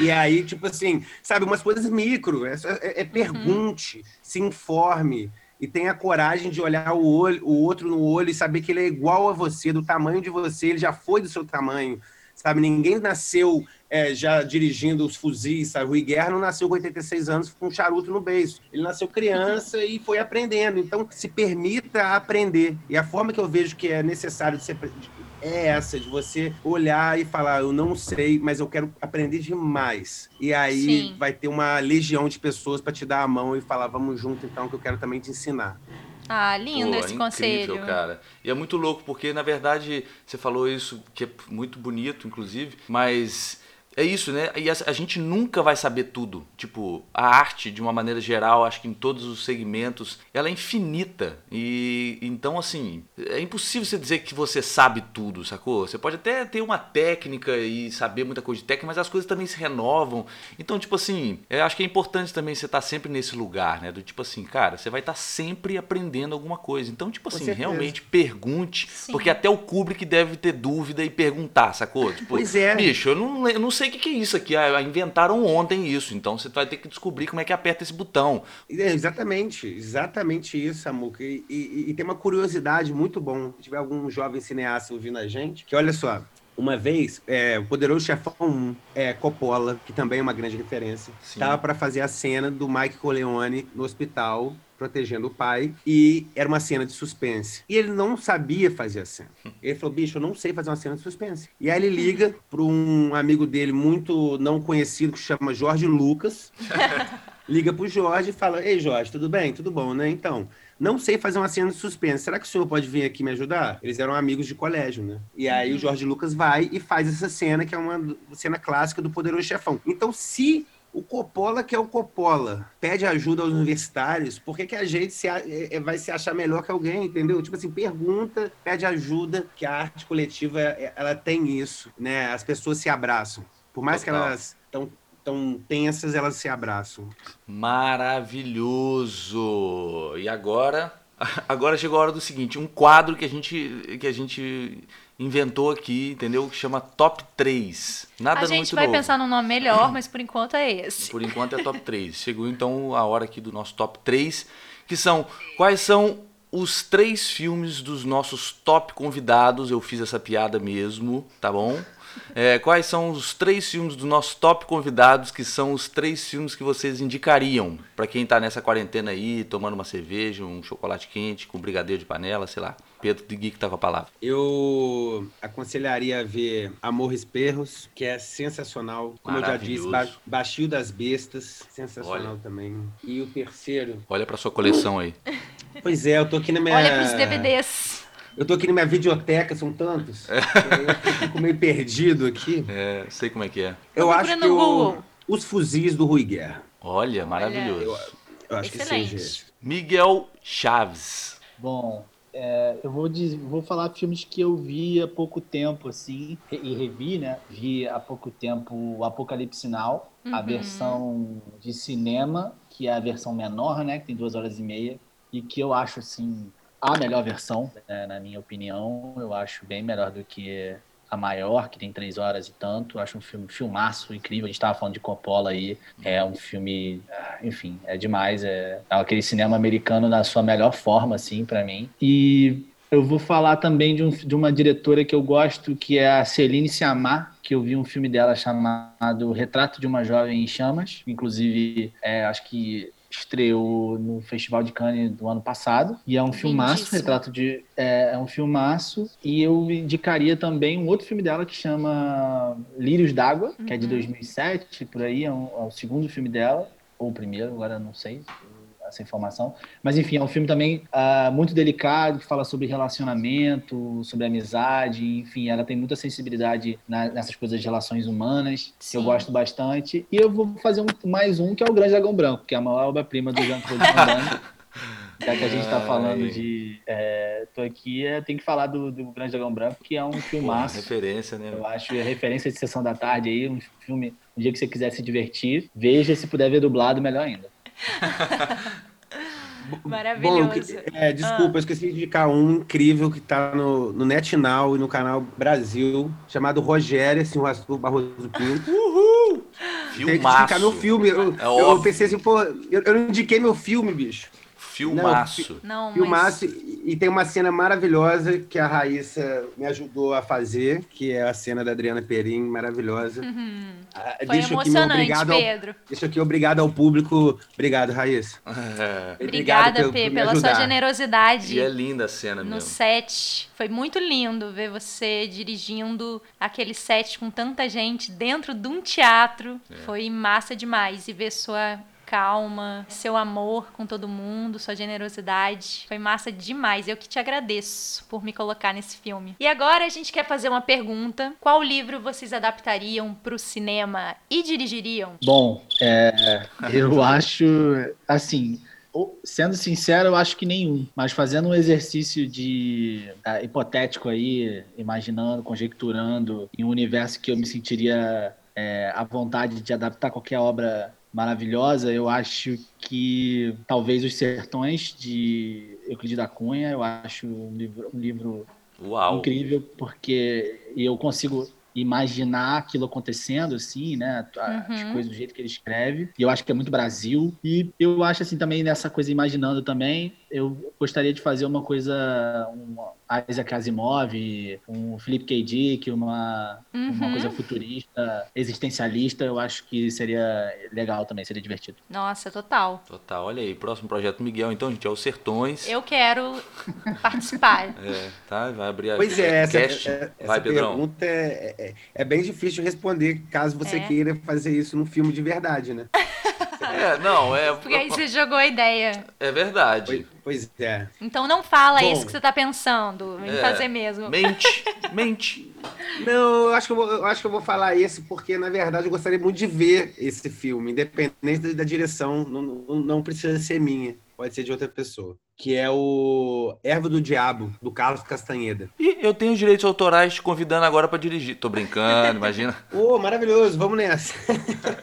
E aí, tipo assim, sabe, umas coisas micro, é, é, é pergunte, se informe e tenha coragem de olhar o, olho, o outro no olho e saber que ele é igual a você, do tamanho de você, ele já foi do seu tamanho, sabe? Ninguém nasceu é, já dirigindo os fuzis, sabe? Rui Guerra não nasceu com 86 anos com um charuto no beiço. Ele nasceu criança e foi aprendendo. Então, se permita aprender. E a forma que eu vejo que é necessário de ser é essa, de você olhar e falar, eu não sei, mas eu quero aprender demais. E aí Sim. vai ter uma legião de pessoas para te dar a mão e falar, vamos junto então, que eu quero também te ensinar. Ah, lindo Pô, esse é conselho. cara. E é muito louco, porque, na verdade, você falou isso, que é muito bonito, inclusive, mas é isso, né? E a, a, gente nunca vai saber tudo. Tipo, a arte, de uma maneira geral, acho que em todos os segmentos, ela é infinita. E então, assim, é impossível você dizer que você sabe tudo, sacou? Você pode até ter uma técnica e saber muita coisa de técnica, mas as coisas também se renovam. Então, tipo assim, eu acho que é importante também você estar sempre nesse lugar, né? Do tipo assim, cara, você vai estar sempre aprendendo alguma coisa. Então, tipo assim, realmente pergunte, Sim. porque até o Kubrick deve ter dúvida e perguntar, sacou? Tipo, pois é. Bicho, eu não, eu não sei sei o que, que é isso aqui. Ah, inventaram ontem isso. Então você vai ter que descobrir como é que aperta esse botão. É, exatamente, exatamente isso, Samuca. E, e, e, tem uma curiosidade muito bom. Se tiver algum jovem cineasta ouvindo a gente, que olha só. Uma vez, é, o Poderoso Chefão 1, é, Coppola, que também é uma grande referência, estava para fazer a cena do Mike Corleone no hospital protegendo o pai, e era uma cena de suspense. E ele não sabia fazer a cena. Ele falou: bicho, eu não sei fazer uma cena de suspense. E aí ele liga para um amigo dele muito não conhecido que chama Jorge Lucas. liga pro Jorge e fala: Ei, Jorge, tudo bem? Tudo bom, né? Então, não sei fazer uma cena de suspense. Será que o senhor pode vir aqui me ajudar? Eles eram amigos de colégio, né? E aí uhum. o Jorge Lucas vai e faz essa cena, que é uma cena clássica do Poderoso Chefão. Então, se o Coppola, que é o Coppola, pede ajuda aos universitários, por que, que a gente se, é, vai se achar melhor que alguém, entendeu? Tipo assim, pergunta, pede ajuda, que a arte coletiva, ela tem isso, né? As pessoas se abraçam. Por mais Total. que elas estão tão tensas, elas se abraçam. Maravilhoso! E agora, agora chegou a hora do seguinte, um quadro que a gente que a gente inventou aqui, entendeu? Que chama Top 3. Nada muito A gente vai novo. pensar num nome melhor, mas por enquanto é esse. Por enquanto é Top 3. Chegou então a hora aqui do nosso Top 3, que são quais são os três filmes dos nossos top convidados. Eu fiz essa piada mesmo, tá bom? É, quais são os três filmes dos nossos top convidados que são os três filmes que vocês indicariam para quem está nessa quarentena aí, tomando uma cerveja, um chocolate quente com brigadeiro de panela, sei lá. Pedro de Geek tá com a palavra. Eu aconselharia a ver Amores Perros, que é sensacional. Como eu já disse, ba Baixio das Bestas, sensacional Olha. também. E o terceiro. Olha para sua coleção aí. Pois é, eu tô aqui na minha. Olha pros DVDs. Eu tô aqui na minha videoteca, são tantos. É. Eu fico meio perdido aqui. É, sei como é que é. Eu acho que o, os fuzis do Rui Guerra. Olha, maravilhoso. Eu, eu acho Excelente. que seja. Miguel Chaves. Bom, é, eu vou, dizer, vou falar filmes que eu vi há pouco tempo, assim, e revi, né? Vi há pouco tempo o Apocalipse Now, uhum. a versão de cinema, que é a versão menor, né? Que tem duas horas e meia, e que eu acho, assim, a melhor versão, né, na minha opinião. Eu acho bem melhor do que a maior, que tem três horas e tanto. Eu acho um filme filmaço, incrível. A gente estava falando de Coppola aí. É um filme, enfim, é demais. É, é aquele cinema americano na sua melhor forma, assim, para mim. E eu vou falar também de, um, de, uma diretora que eu gosto, que é a Celine Sciamma, que eu vi um filme dela chamado Retrato de uma Jovem em Chamas. Inclusive, é, acho que estreou no Festival de Cannes do ano passado e é um filmaço, retrato de é, é, um filmaço e eu indicaria também um outro filme dela que chama Lírios d'Água, uhum. que é de 2007, uhum. por aí, é, um, é o segundo filme dela ou o primeiro, agora não sei, essa informação. Mas enfim, é um filme também uh, muito delicado, que fala sobre relacionamento, sobre amizade, enfim, ela tem muita sensibilidade na, nessas coisas de relações humaas, Sim. que eu gosto bastante. E eu vou fazer um, mais um, que é o Grande Dragão Branco, que é a maior obra-prima do Jean-Claude Van Damme. Já que a gente está falando de. É, tô aqui, é, tem que falar do, do Grande Dragão Branco, que é um filmaço. Pô, referência, né? Eu acho é referência de sessão da tarde aí, um filme. Um dia que você quiser se divertir, veja se puder ver dublado, melhor ainda. Maravilhoso. Bom, é, desculpa, ah. eu esqueci de indicar um incrível que está no, no NetNow e no canal Brasil, chamado Rogério, assim, o Barroso Pinto. Uhul! Filmaço. Tem que indicar meu filme. Eu, é eu pensei assim, pô, eu, eu não indiquei meu filme, bicho. Filmaço. Não, não filmaço. Mas... E tem uma cena maravilhosa que a Raíssa me ajudou a fazer, que é a cena da Adriana Perim, maravilhosa. Uhum. Ah, Foi deixa emocionante, aqui, Pedro. Ao, deixa aqui obrigado ao público. Obrigado, Raíssa. É. Obrigada, P, pela sua generosidade. E é linda a cena no mesmo. No set. Foi muito lindo ver você dirigindo aquele set com tanta gente dentro de um teatro. É. Foi massa demais. E ver sua calma, seu amor com todo mundo, sua generosidade. Foi massa demais. Eu que te agradeço por me colocar nesse filme. E agora a gente quer fazer uma pergunta: qual livro vocês adaptariam para o cinema e dirigiriam? Bom, é, eu acho assim. Sendo sincero, eu acho que nenhum. Mas fazendo um exercício de uh, hipotético aí, imaginando, conjecturando, em um universo que eu me sentiria é, à vontade de adaptar qualquer obra maravilhosa, eu acho que talvez Os Sertões de Euclides da Cunha, eu acho um livro, um livro incrível, porque eu consigo imaginar aquilo acontecendo, assim, né? As uhum. coisas do jeito que ele escreve. E eu acho que é muito Brasil. E eu acho, assim, também nessa coisa imaginando também, eu gostaria de fazer uma coisa, um Isaac Asimov, um Philip K. Dick, uma, uhum. uma coisa futurista, existencialista, eu acho que seria legal também, seria divertido. Nossa, total. Total, olha aí, próximo projeto Miguel, então, gente, é o Sertões. Eu quero participar. é, tá, vai abrir a Pois é, essa, cast. É, essa vai, pergunta é, é, é, bem difícil de responder, caso você é. queira fazer isso num filme de verdade, né? É, não, é. Porque aí você jogou a ideia. É verdade. Pois, pois é. Então não fala Bom, isso que você tá pensando em é, fazer mesmo. Mente, mente. Não, eu acho, que eu, vou, eu acho que eu vou falar esse porque, na verdade, eu gostaria muito de ver esse filme, independente da, da direção, não, não, não precisa ser minha, pode ser de outra pessoa que é o Erva do Diabo, do Carlos Castanheda. E eu tenho os direitos autorais te convidando agora para dirigir. Tô brincando, imagina. Ô, oh, maravilhoso, vamos nessa.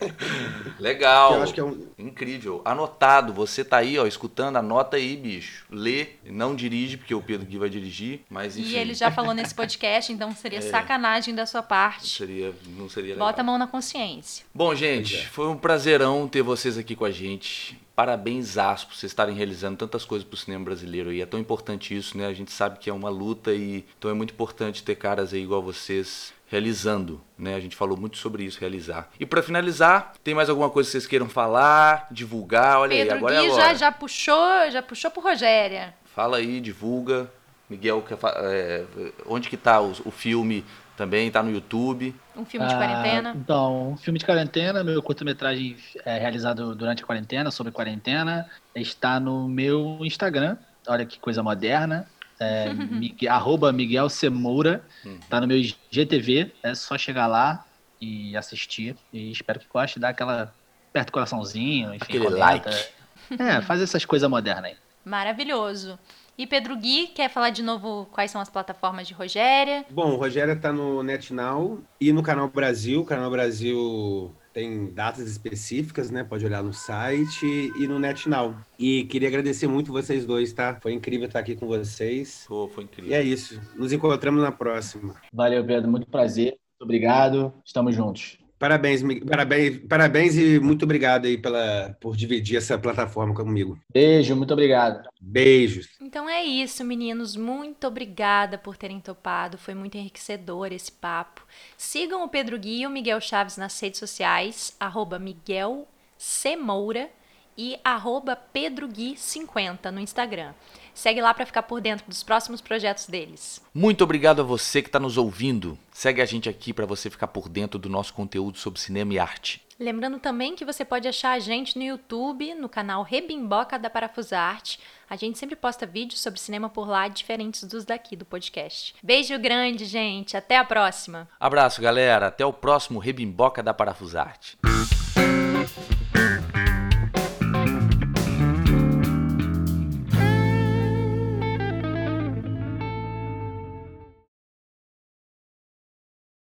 Legal. Eu acho que é um... Incrível. Anotado, você tá aí, ó, escutando, anota aí, bicho. Lê, não dirige, porque o Pedro Gui vai dirigir, mas enfim. E ele já falou nesse podcast, então seria é. sacanagem da sua parte. Não seria, não seria legal. Bota a mão na consciência. Bom, gente, é. foi um prazerão ter vocês aqui com a gente parabéns por vocês estarem realizando tantas coisas para o cinema brasileiro e é tão importante isso, né? A gente sabe que é uma luta e então é muito importante ter caras aí igual vocês realizando, né? A gente falou muito sobre isso, realizar. E para finalizar, tem mais alguma coisa que vocês queiram falar, divulgar? Olha Pedro aí, agora Gui é agora. já já puxou, já puxou pro Rogéria. Fala aí, divulga. Miguel, é, onde que tá o, o filme também está no YouTube. Um filme de quarentena? Ah, então, um filme de quarentena, meu curta-metragem é realizado durante a quarentena, sobre quarentena, está no meu Instagram. Olha que coisa moderna. É, Miguel, arroba Miguel Semoura. Está hum. no meu GTV. É só chegar lá e assistir. E espero que goste, dar aquela. perto do coraçãozinho, enfim, Aquele comenta. like. É, faz essas coisas modernas aí. Maravilhoso. E Pedro Gui, quer falar de novo quais são as plataformas de Rogéria? Bom, Rogéria está no NetNow e no Canal Brasil. O Canal Brasil tem datas específicas, né? Pode olhar no site e no NetNow. E queria agradecer muito vocês dois, tá? Foi incrível estar aqui com vocês. Oh, foi incrível. E é isso. Nos encontramos na próxima. Valeu, Pedro. Muito prazer. Muito obrigado. Estamos juntos. Parabéns, parabéns, parabéns e muito obrigado aí pela, por dividir essa plataforma comigo. Beijo, muito obrigado. Beijos. Então é isso, meninos. Muito obrigada por terem topado. Foi muito enriquecedor esse papo. Sigam o Pedro Gui e o Miguel Chaves nas redes sociais, arroba Miguel Semoura e arroba PedroGui50 no Instagram. Segue lá para ficar por dentro dos próximos projetos deles. Muito obrigado a você que está nos ouvindo. Segue a gente aqui para você ficar por dentro do nosso conteúdo sobre cinema e arte. Lembrando também que você pode achar a gente no YouTube, no canal Rebimboca da Parafusarte. A gente sempre posta vídeos sobre cinema por lá, diferentes dos daqui do podcast. Beijo grande, gente. Até a próxima. Abraço, galera. Até o próximo Rebimboca da Parafusarte.